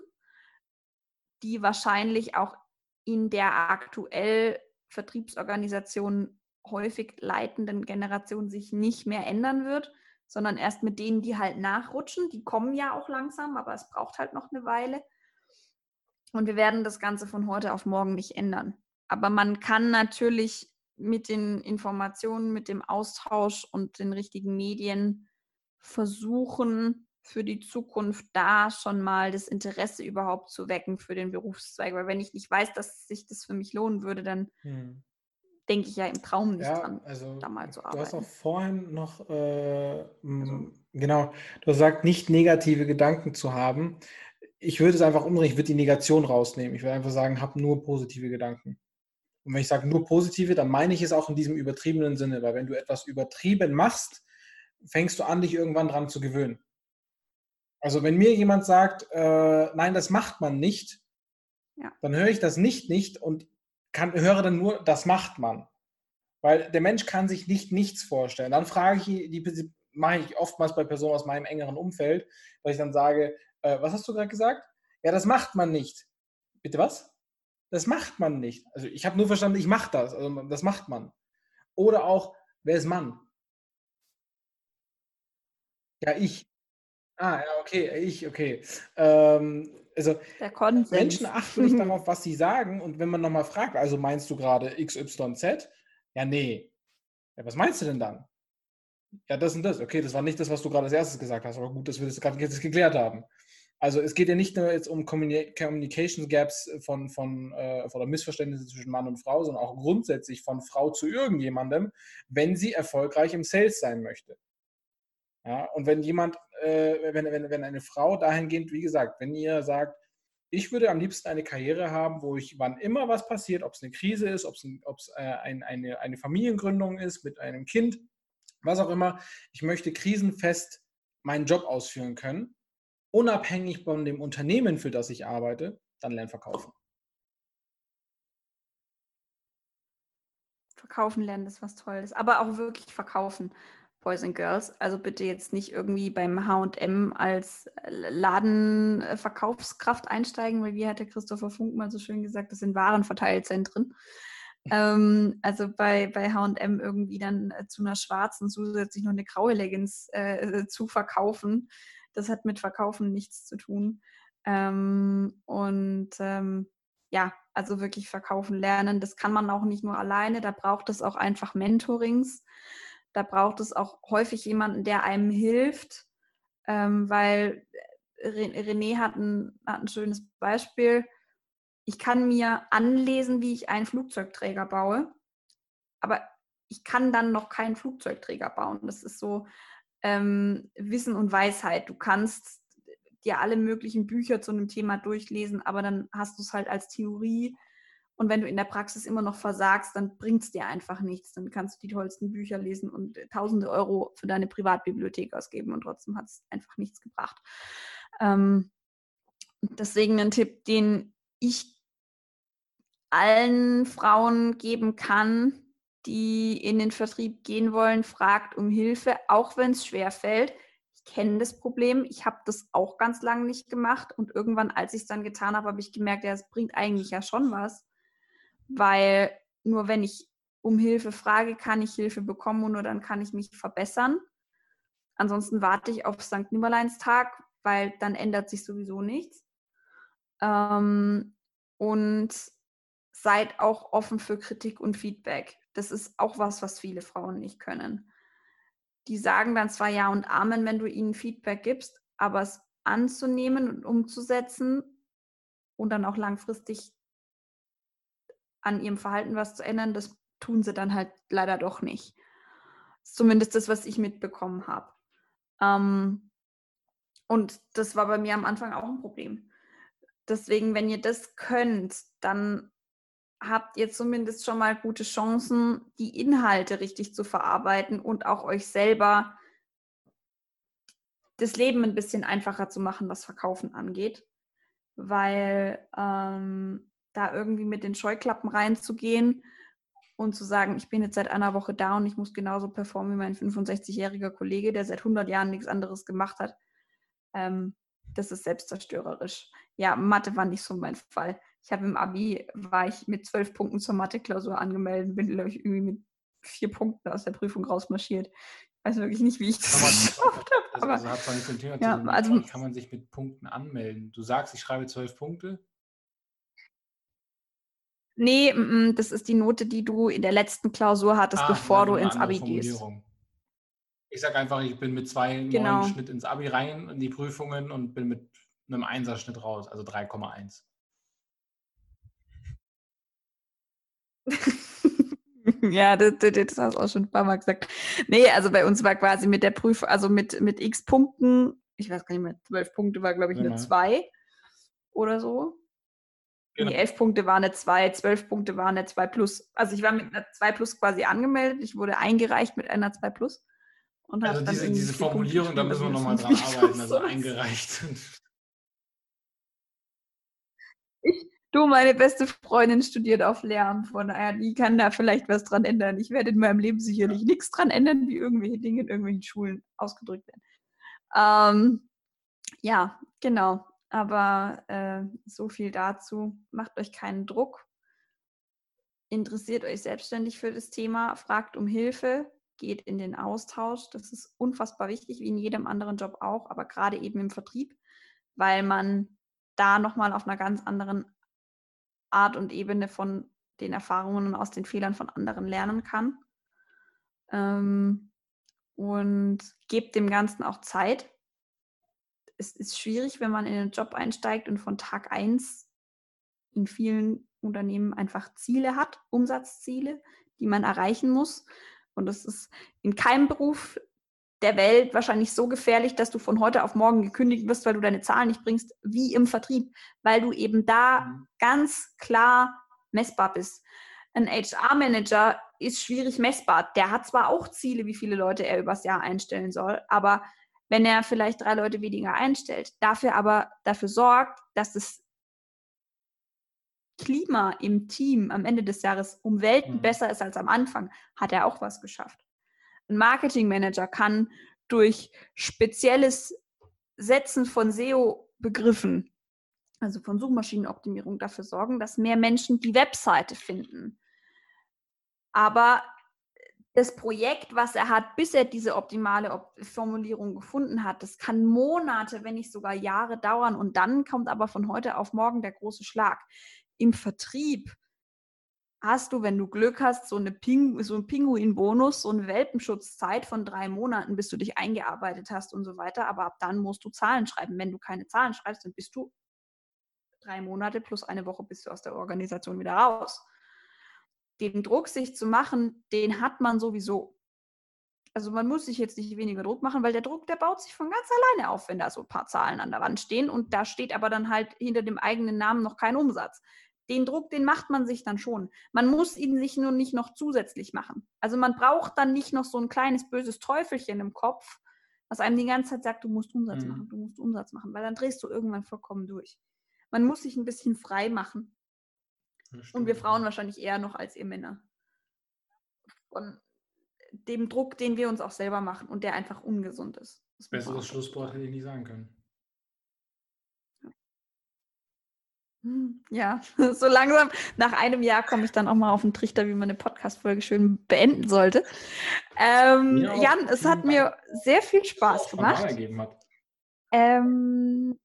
die wahrscheinlich auch in der aktuell Vertriebsorganisation häufig leitenden Generation sich nicht mehr ändern wird, sondern erst mit denen, die halt nachrutschen. Die kommen ja auch langsam, aber es braucht halt noch eine Weile. Und wir werden das Ganze von heute auf morgen nicht ändern. Aber man kann natürlich mit den Informationen, mit dem Austausch und den richtigen Medien versuchen, für die Zukunft da schon mal das Interesse überhaupt zu wecken für den Berufszweig. Weil wenn ich nicht weiß, dass sich das für mich lohnen würde, dann hm denke ich ja im Traum nicht ja, dran, also, da mal zu arbeiten. Du hast auch vorhin noch, äh, also. genau, du hast gesagt, nicht negative Gedanken zu haben. Ich würde es einfach umdrehen, ich würde die Negation rausnehmen. Ich würde einfach sagen, hab nur positive Gedanken. Und wenn ich sage nur positive, dann meine ich es auch in diesem übertriebenen Sinne, weil wenn du etwas übertrieben machst, fängst du an, dich irgendwann dran zu gewöhnen. Also wenn mir jemand sagt, äh, nein, das macht man nicht, ja. dann höre ich das nicht nicht und kann, höre dann nur, das macht man. Weil der Mensch kann sich nicht nichts vorstellen. Dann frage ich, die, mache ich oftmals bei Personen aus meinem engeren Umfeld, dass ich dann sage, äh, was hast du gerade gesagt? Ja, das macht man nicht. Bitte was? Das macht man nicht. Also ich habe nur verstanden, ich mache das. Also das macht man. Oder auch, wer ist Mann? Ja, ich. Ah, ja, okay, ich, okay. Ähm, also Menschen achten nicht darauf, was sie sagen. Und wenn man nochmal fragt, also meinst du gerade XYZ? Ja, nee. Ja, was meinst du denn dann? Ja, das und das. Okay, das war nicht das, was du gerade als erstes gesagt hast, aber gut, dass wir das gerade jetzt geklärt haben. Also es geht ja nicht nur jetzt um Communication Gaps von, von äh, oder Missverständnisse zwischen Mann und Frau, sondern auch grundsätzlich von Frau zu irgendjemandem, wenn sie erfolgreich im Sales sein möchte. Ja, und wenn jemand, äh, wenn, wenn, wenn eine Frau dahingehend, wie gesagt, wenn ihr sagt, ich würde am liebsten eine Karriere haben, wo ich, wann immer was passiert, ob es eine Krise ist, ob es, ein, äh, ein, eine, eine Familiengründung ist mit einem Kind, was auch immer, ich möchte krisenfest meinen Job ausführen können, unabhängig von dem Unternehmen, für das ich arbeite, dann lernen verkaufen. Verkaufen lernen ist was Tolles, aber auch wirklich verkaufen. Boys and Girls. Also bitte jetzt nicht irgendwie beim HM als Ladenverkaufskraft einsteigen, weil wie hat der Christopher Funk mal so schön gesagt, das sind Warenverteilzentren. Ähm, also bei, bei HM irgendwie dann äh, zu einer schwarzen zusätzlich noch eine graue Leggings äh, zu verkaufen, das hat mit Verkaufen nichts zu tun. Ähm, und ähm, ja, also wirklich verkaufen lernen, das kann man auch nicht nur alleine, da braucht es auch einfach Mentorings. Da braucht es auch häufig jemanden, der einem hilft, ähm, weil René hat ein, hat ein schönes Beispiel. Ich kann mir anlesen, wie ich einen Flugzeugträger baue, aber ich kann dann noch keinen Flugzeugträger bauen. Das ist so ähm, Wissen und Weisheit. Du kannst dir alle möglichen Bücher zu einem Thema durchlesen, aber dann hast du es halt als Theorie und wenn du in der Praxis immer noch versagst, dann bringt es dir einfach nichts. Dann kannst du die tollsten Bücher lesen und tausende Euro für deine Privatbibliothek ausgeben und trotzdem hat es einfach nichts gebracht. Ähm, deswegen ein Tipp, den ich allen Frauen geben kann, die in den Vertrieb gehen wollen, fragt um Hilfe, auch wenn es schwer fällt. Ich kenne das Problem, ich habe das auch ganz lange nicht gemacht und irgendwann, als ich es dann getan habe, habe ich gemerkt, ja, es bringt eigentlich ja schon was weil nur wenn ich um Hilfe frage, kann ich Hilfe bekommen und nur dann kann ich mich verbessern. Ansonsten warte ich auf St. Nimmerleinstag, weil dann ändert sich sowieso nichts. Ähm, und seid auch offen für Kritik und Feedback. Das ist auch was, was viele Frauen nicht können. Die sagen dann zwar Ja und Amen, wenn du ihnen Feedback gibst, aber es anzunehmen und umzusetzen und dann auch langfristig an ihrem Verhalten was zu ändern, das tun sie dann halt leider doch nicht. Zumindest das, was ich mitbekommen habe. Ähm, und das war bei mir am Anfang auch ein Problem. Deswegen, wenn ihr das könnt, dann habt ihr zumindest schon mal gute Chancen, die Inhalte richtig zu verarbeiten und auch euch selber das Leben ein bisschen einfacher zu machen, was Verkaufen angeht. Weil ähm, da irgendwie mit den Scheuklappen reinzugehen und zu sagen, ich bin jetzt seit einer Woche da und ich muss genauso performen wie mein 65-jähriger Kollege, der seit 100 Jahren nichts anderes gemacht hat, ähm, das ist selbstzerstörerisch. Ja, Mathe war nicht so mein Fall. Ich habe im Abi, war ich mit zwölf Punkten zur Mathe-Klausur angemeldet, bin, glaube ich, irgendwie mit vier Punkten aus der Prüfung rausmarschiert. Ich weiß wirklich nicht, wie ich das geschafft habe. Also, also hat zwar nicht mit dem Thema ja, zu tun, also, kann man sich mit Punkten anmelden. Du sagst, ich schreibe zwölf Punkte. Nee, das ist die Note, die du in der letzten Klausur hattest, ah, bevor du ins Abi gehst. Ich sage einfach, ich bin mit zwei genau. neuen Schnitt ins Abi rein in die Prüfungen und bin mit einem Einserschnitt raus, also 3,1. ja, das, das, das, hast du auch schon ein paar Mal gesagt. Nee, also bei uns war quasi mit der Prüfung, also mit, mit x Punkten, ich weiß gar nicht mehr, zwölf Punkte war, glaube ich, eine 2 oder so. Genau. Die elf Punkte waren eine 2, zwölf Punkte waren eine 2 plus. Also ich war mit einer 2 plus quasi angemeldet. Ich wurde eingereicht mit einer 2 plus. Und also diese, diese Formulierung, da müssen wir nochmal dran arbeiten, also eingereicht. Ich, du, meine beste Freundin studiert auf Lehramt, von daher, die kann da vielleicht was dran ändern. Ich werde in meinem Leben sicherlich ja. nichts dran ändern, wie irgendwelche Dinge in irgendwelchen Schulen ausgedrückt werden. Ähm, ja, genau. Aber äh, so viel dazu. Macht euch keinen Druck. Interessiert euch selbstständig für das Thema, fragt um Hilfe, geht in den Austausch. Das ist unfassbar wichtig, wie in jedem anderen Job auch, aber gerade eben im Vertrieb, weil man da nochmal auf einer ganz anderen Art und Ebene von den Erfahrungen und aus den Fehlern von anderen lernen kann. Ähm, und gebt dem Ganzen auch Zeit es ist schwierig, wenn man in den Job einsteigt und von Tag 1 in vielen Unternehmen einfach Ziele hat, Umsatzziele, die man erreichen muss. Und das ist in keinem Beruf der Welt wahrscheinlich so gefährlich, dass du von heute auf morgen gekündigt wirst, weil du deine Zahlen nicht bringst, wie im Vertrieb, weil du eben da mhm. ganz klar messbar bist. Ein HR-Manager ist schwierig messbar. Der hat zwar auch Ziele, wie viele Leute er übers Jahr einstellen soll, aber wenn er vielleicht drei Leute weniger einstellt, dafür aber dafür sorgt, dass das Klima im Team am Ende des Jahres um Welten mhm. besser ist als am Anfang, hat er auch was geschafft. Ein Marketingmanager kann durch spezielles Setzen von SEO-Begriffen, also von Suchmaschinenoptimierung, dafür sorgen, dass mehr Menschen die Webseite finden. Aber das Projekt, was er hat, bis er diese optimale Formulierung gefunden hat, das kann Monate, wenn nicht sogar Jahre dauern. Und dann kommt aber von heute auf morgen der große Schlag. Im Vertrieb hast du, wenn du Glück hast, so, eine Ping, so einen Pinguin-Bonus, so eine Welpenschutzzeit von drei Monaten, bis du dich eingearbeitet hast und so weiter. Aber ab dann musst du Zahlen schreiben. Wenn du keine Zahlen schreibst, dann bist du drei Monate plus eine Woche bist du aus der Organisation wieder raus den Druck, sich zu machen, den hat man sowieso. Also man muss sich jetzt nicht weniger Druck machen, weil der Druck, der baut sich von ganz alleine auf, wenn da so ein paar Zahlen an der Wand stehen und da steht aber dann halt hinter dem eigenen Namen noch kein Umsatz. Den Druck, den macht man sich dann schon. Man muss ihn sich nur nicht noch zusätzlich machen. Also man braucht dann nicht noch so ein kleines böses Teufelchen im Kopf, was einem die ganze Zeit sagt, du musst Umsatz mhm. machen, du musst Umsatz machen, weil dann drehst du irgendwann vollkommen durch. Man muss sich ein bisschen frei machen. Und wir Frauen wahrscheinlich eher noch als ihr Männer. Von dem Druck, den wir uns auch selber machen und der einfach ungesund ist. Das Besseres Schlusswort hätte ich nicht sagen können. Ja, so langsam nach einem Jahr komme ich dann auch mal auf den Trichter, wie man eine Podcast-Folge schön beenden sollte. Ähm, Jan, es hat mir sehr viel Spaß gemacht. Ähm,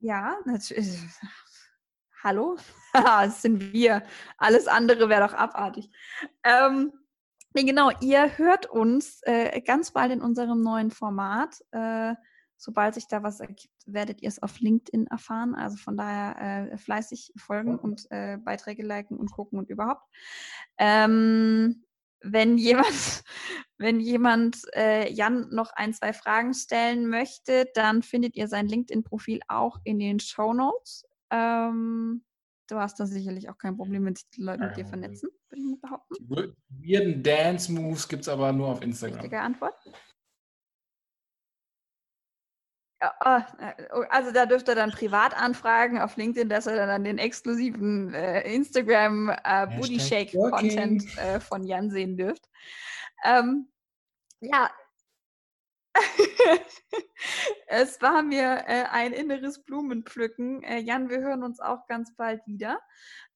ja, natürlich hallo, das sind wir. Alles andere wäre doch abartig. Ähm, nee, genau, ihr hört uns äh, ganz bald in unserem neuen Format. Äh, sobald sich da was ergibt, werdet ihr es auf LinkedIn erfahren. Also von daher äh, fleißig folgen und äh, Beiträge liken und gucken und überhaupt. Ähm, wenn jemand, wenn jemand äh, Jan noch ein, zwei Fragen stellen möchte, dann findet ihr sein LinkedIn-Profil auch in den Show Notes. Ähm, du hast da sicherlich auch kein Problem, wenn sich die Leute mit dir vernetzen, würde ich mal behaupten. Die weirden Dance-Moves gibt es aber nur auf Instagram. Richtige Antwort. Äh, oh, also da dürft ihr dann privat anfragen auf LinkedIn, dass ihr dann den exklusiven äh, Instagram äh, Booty Shake Content äh, von Jan sehen dürft. Ähm, ja, es war mir äh, ein inneres Blumenpflücken. Äh, Jan, wir hören uns auch ganz bald wieder.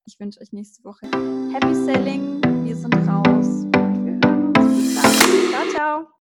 Ich wünsche euch nächste Woche Happy Selling. Wir sind raus. Wir hören uns. Ciao, ciao.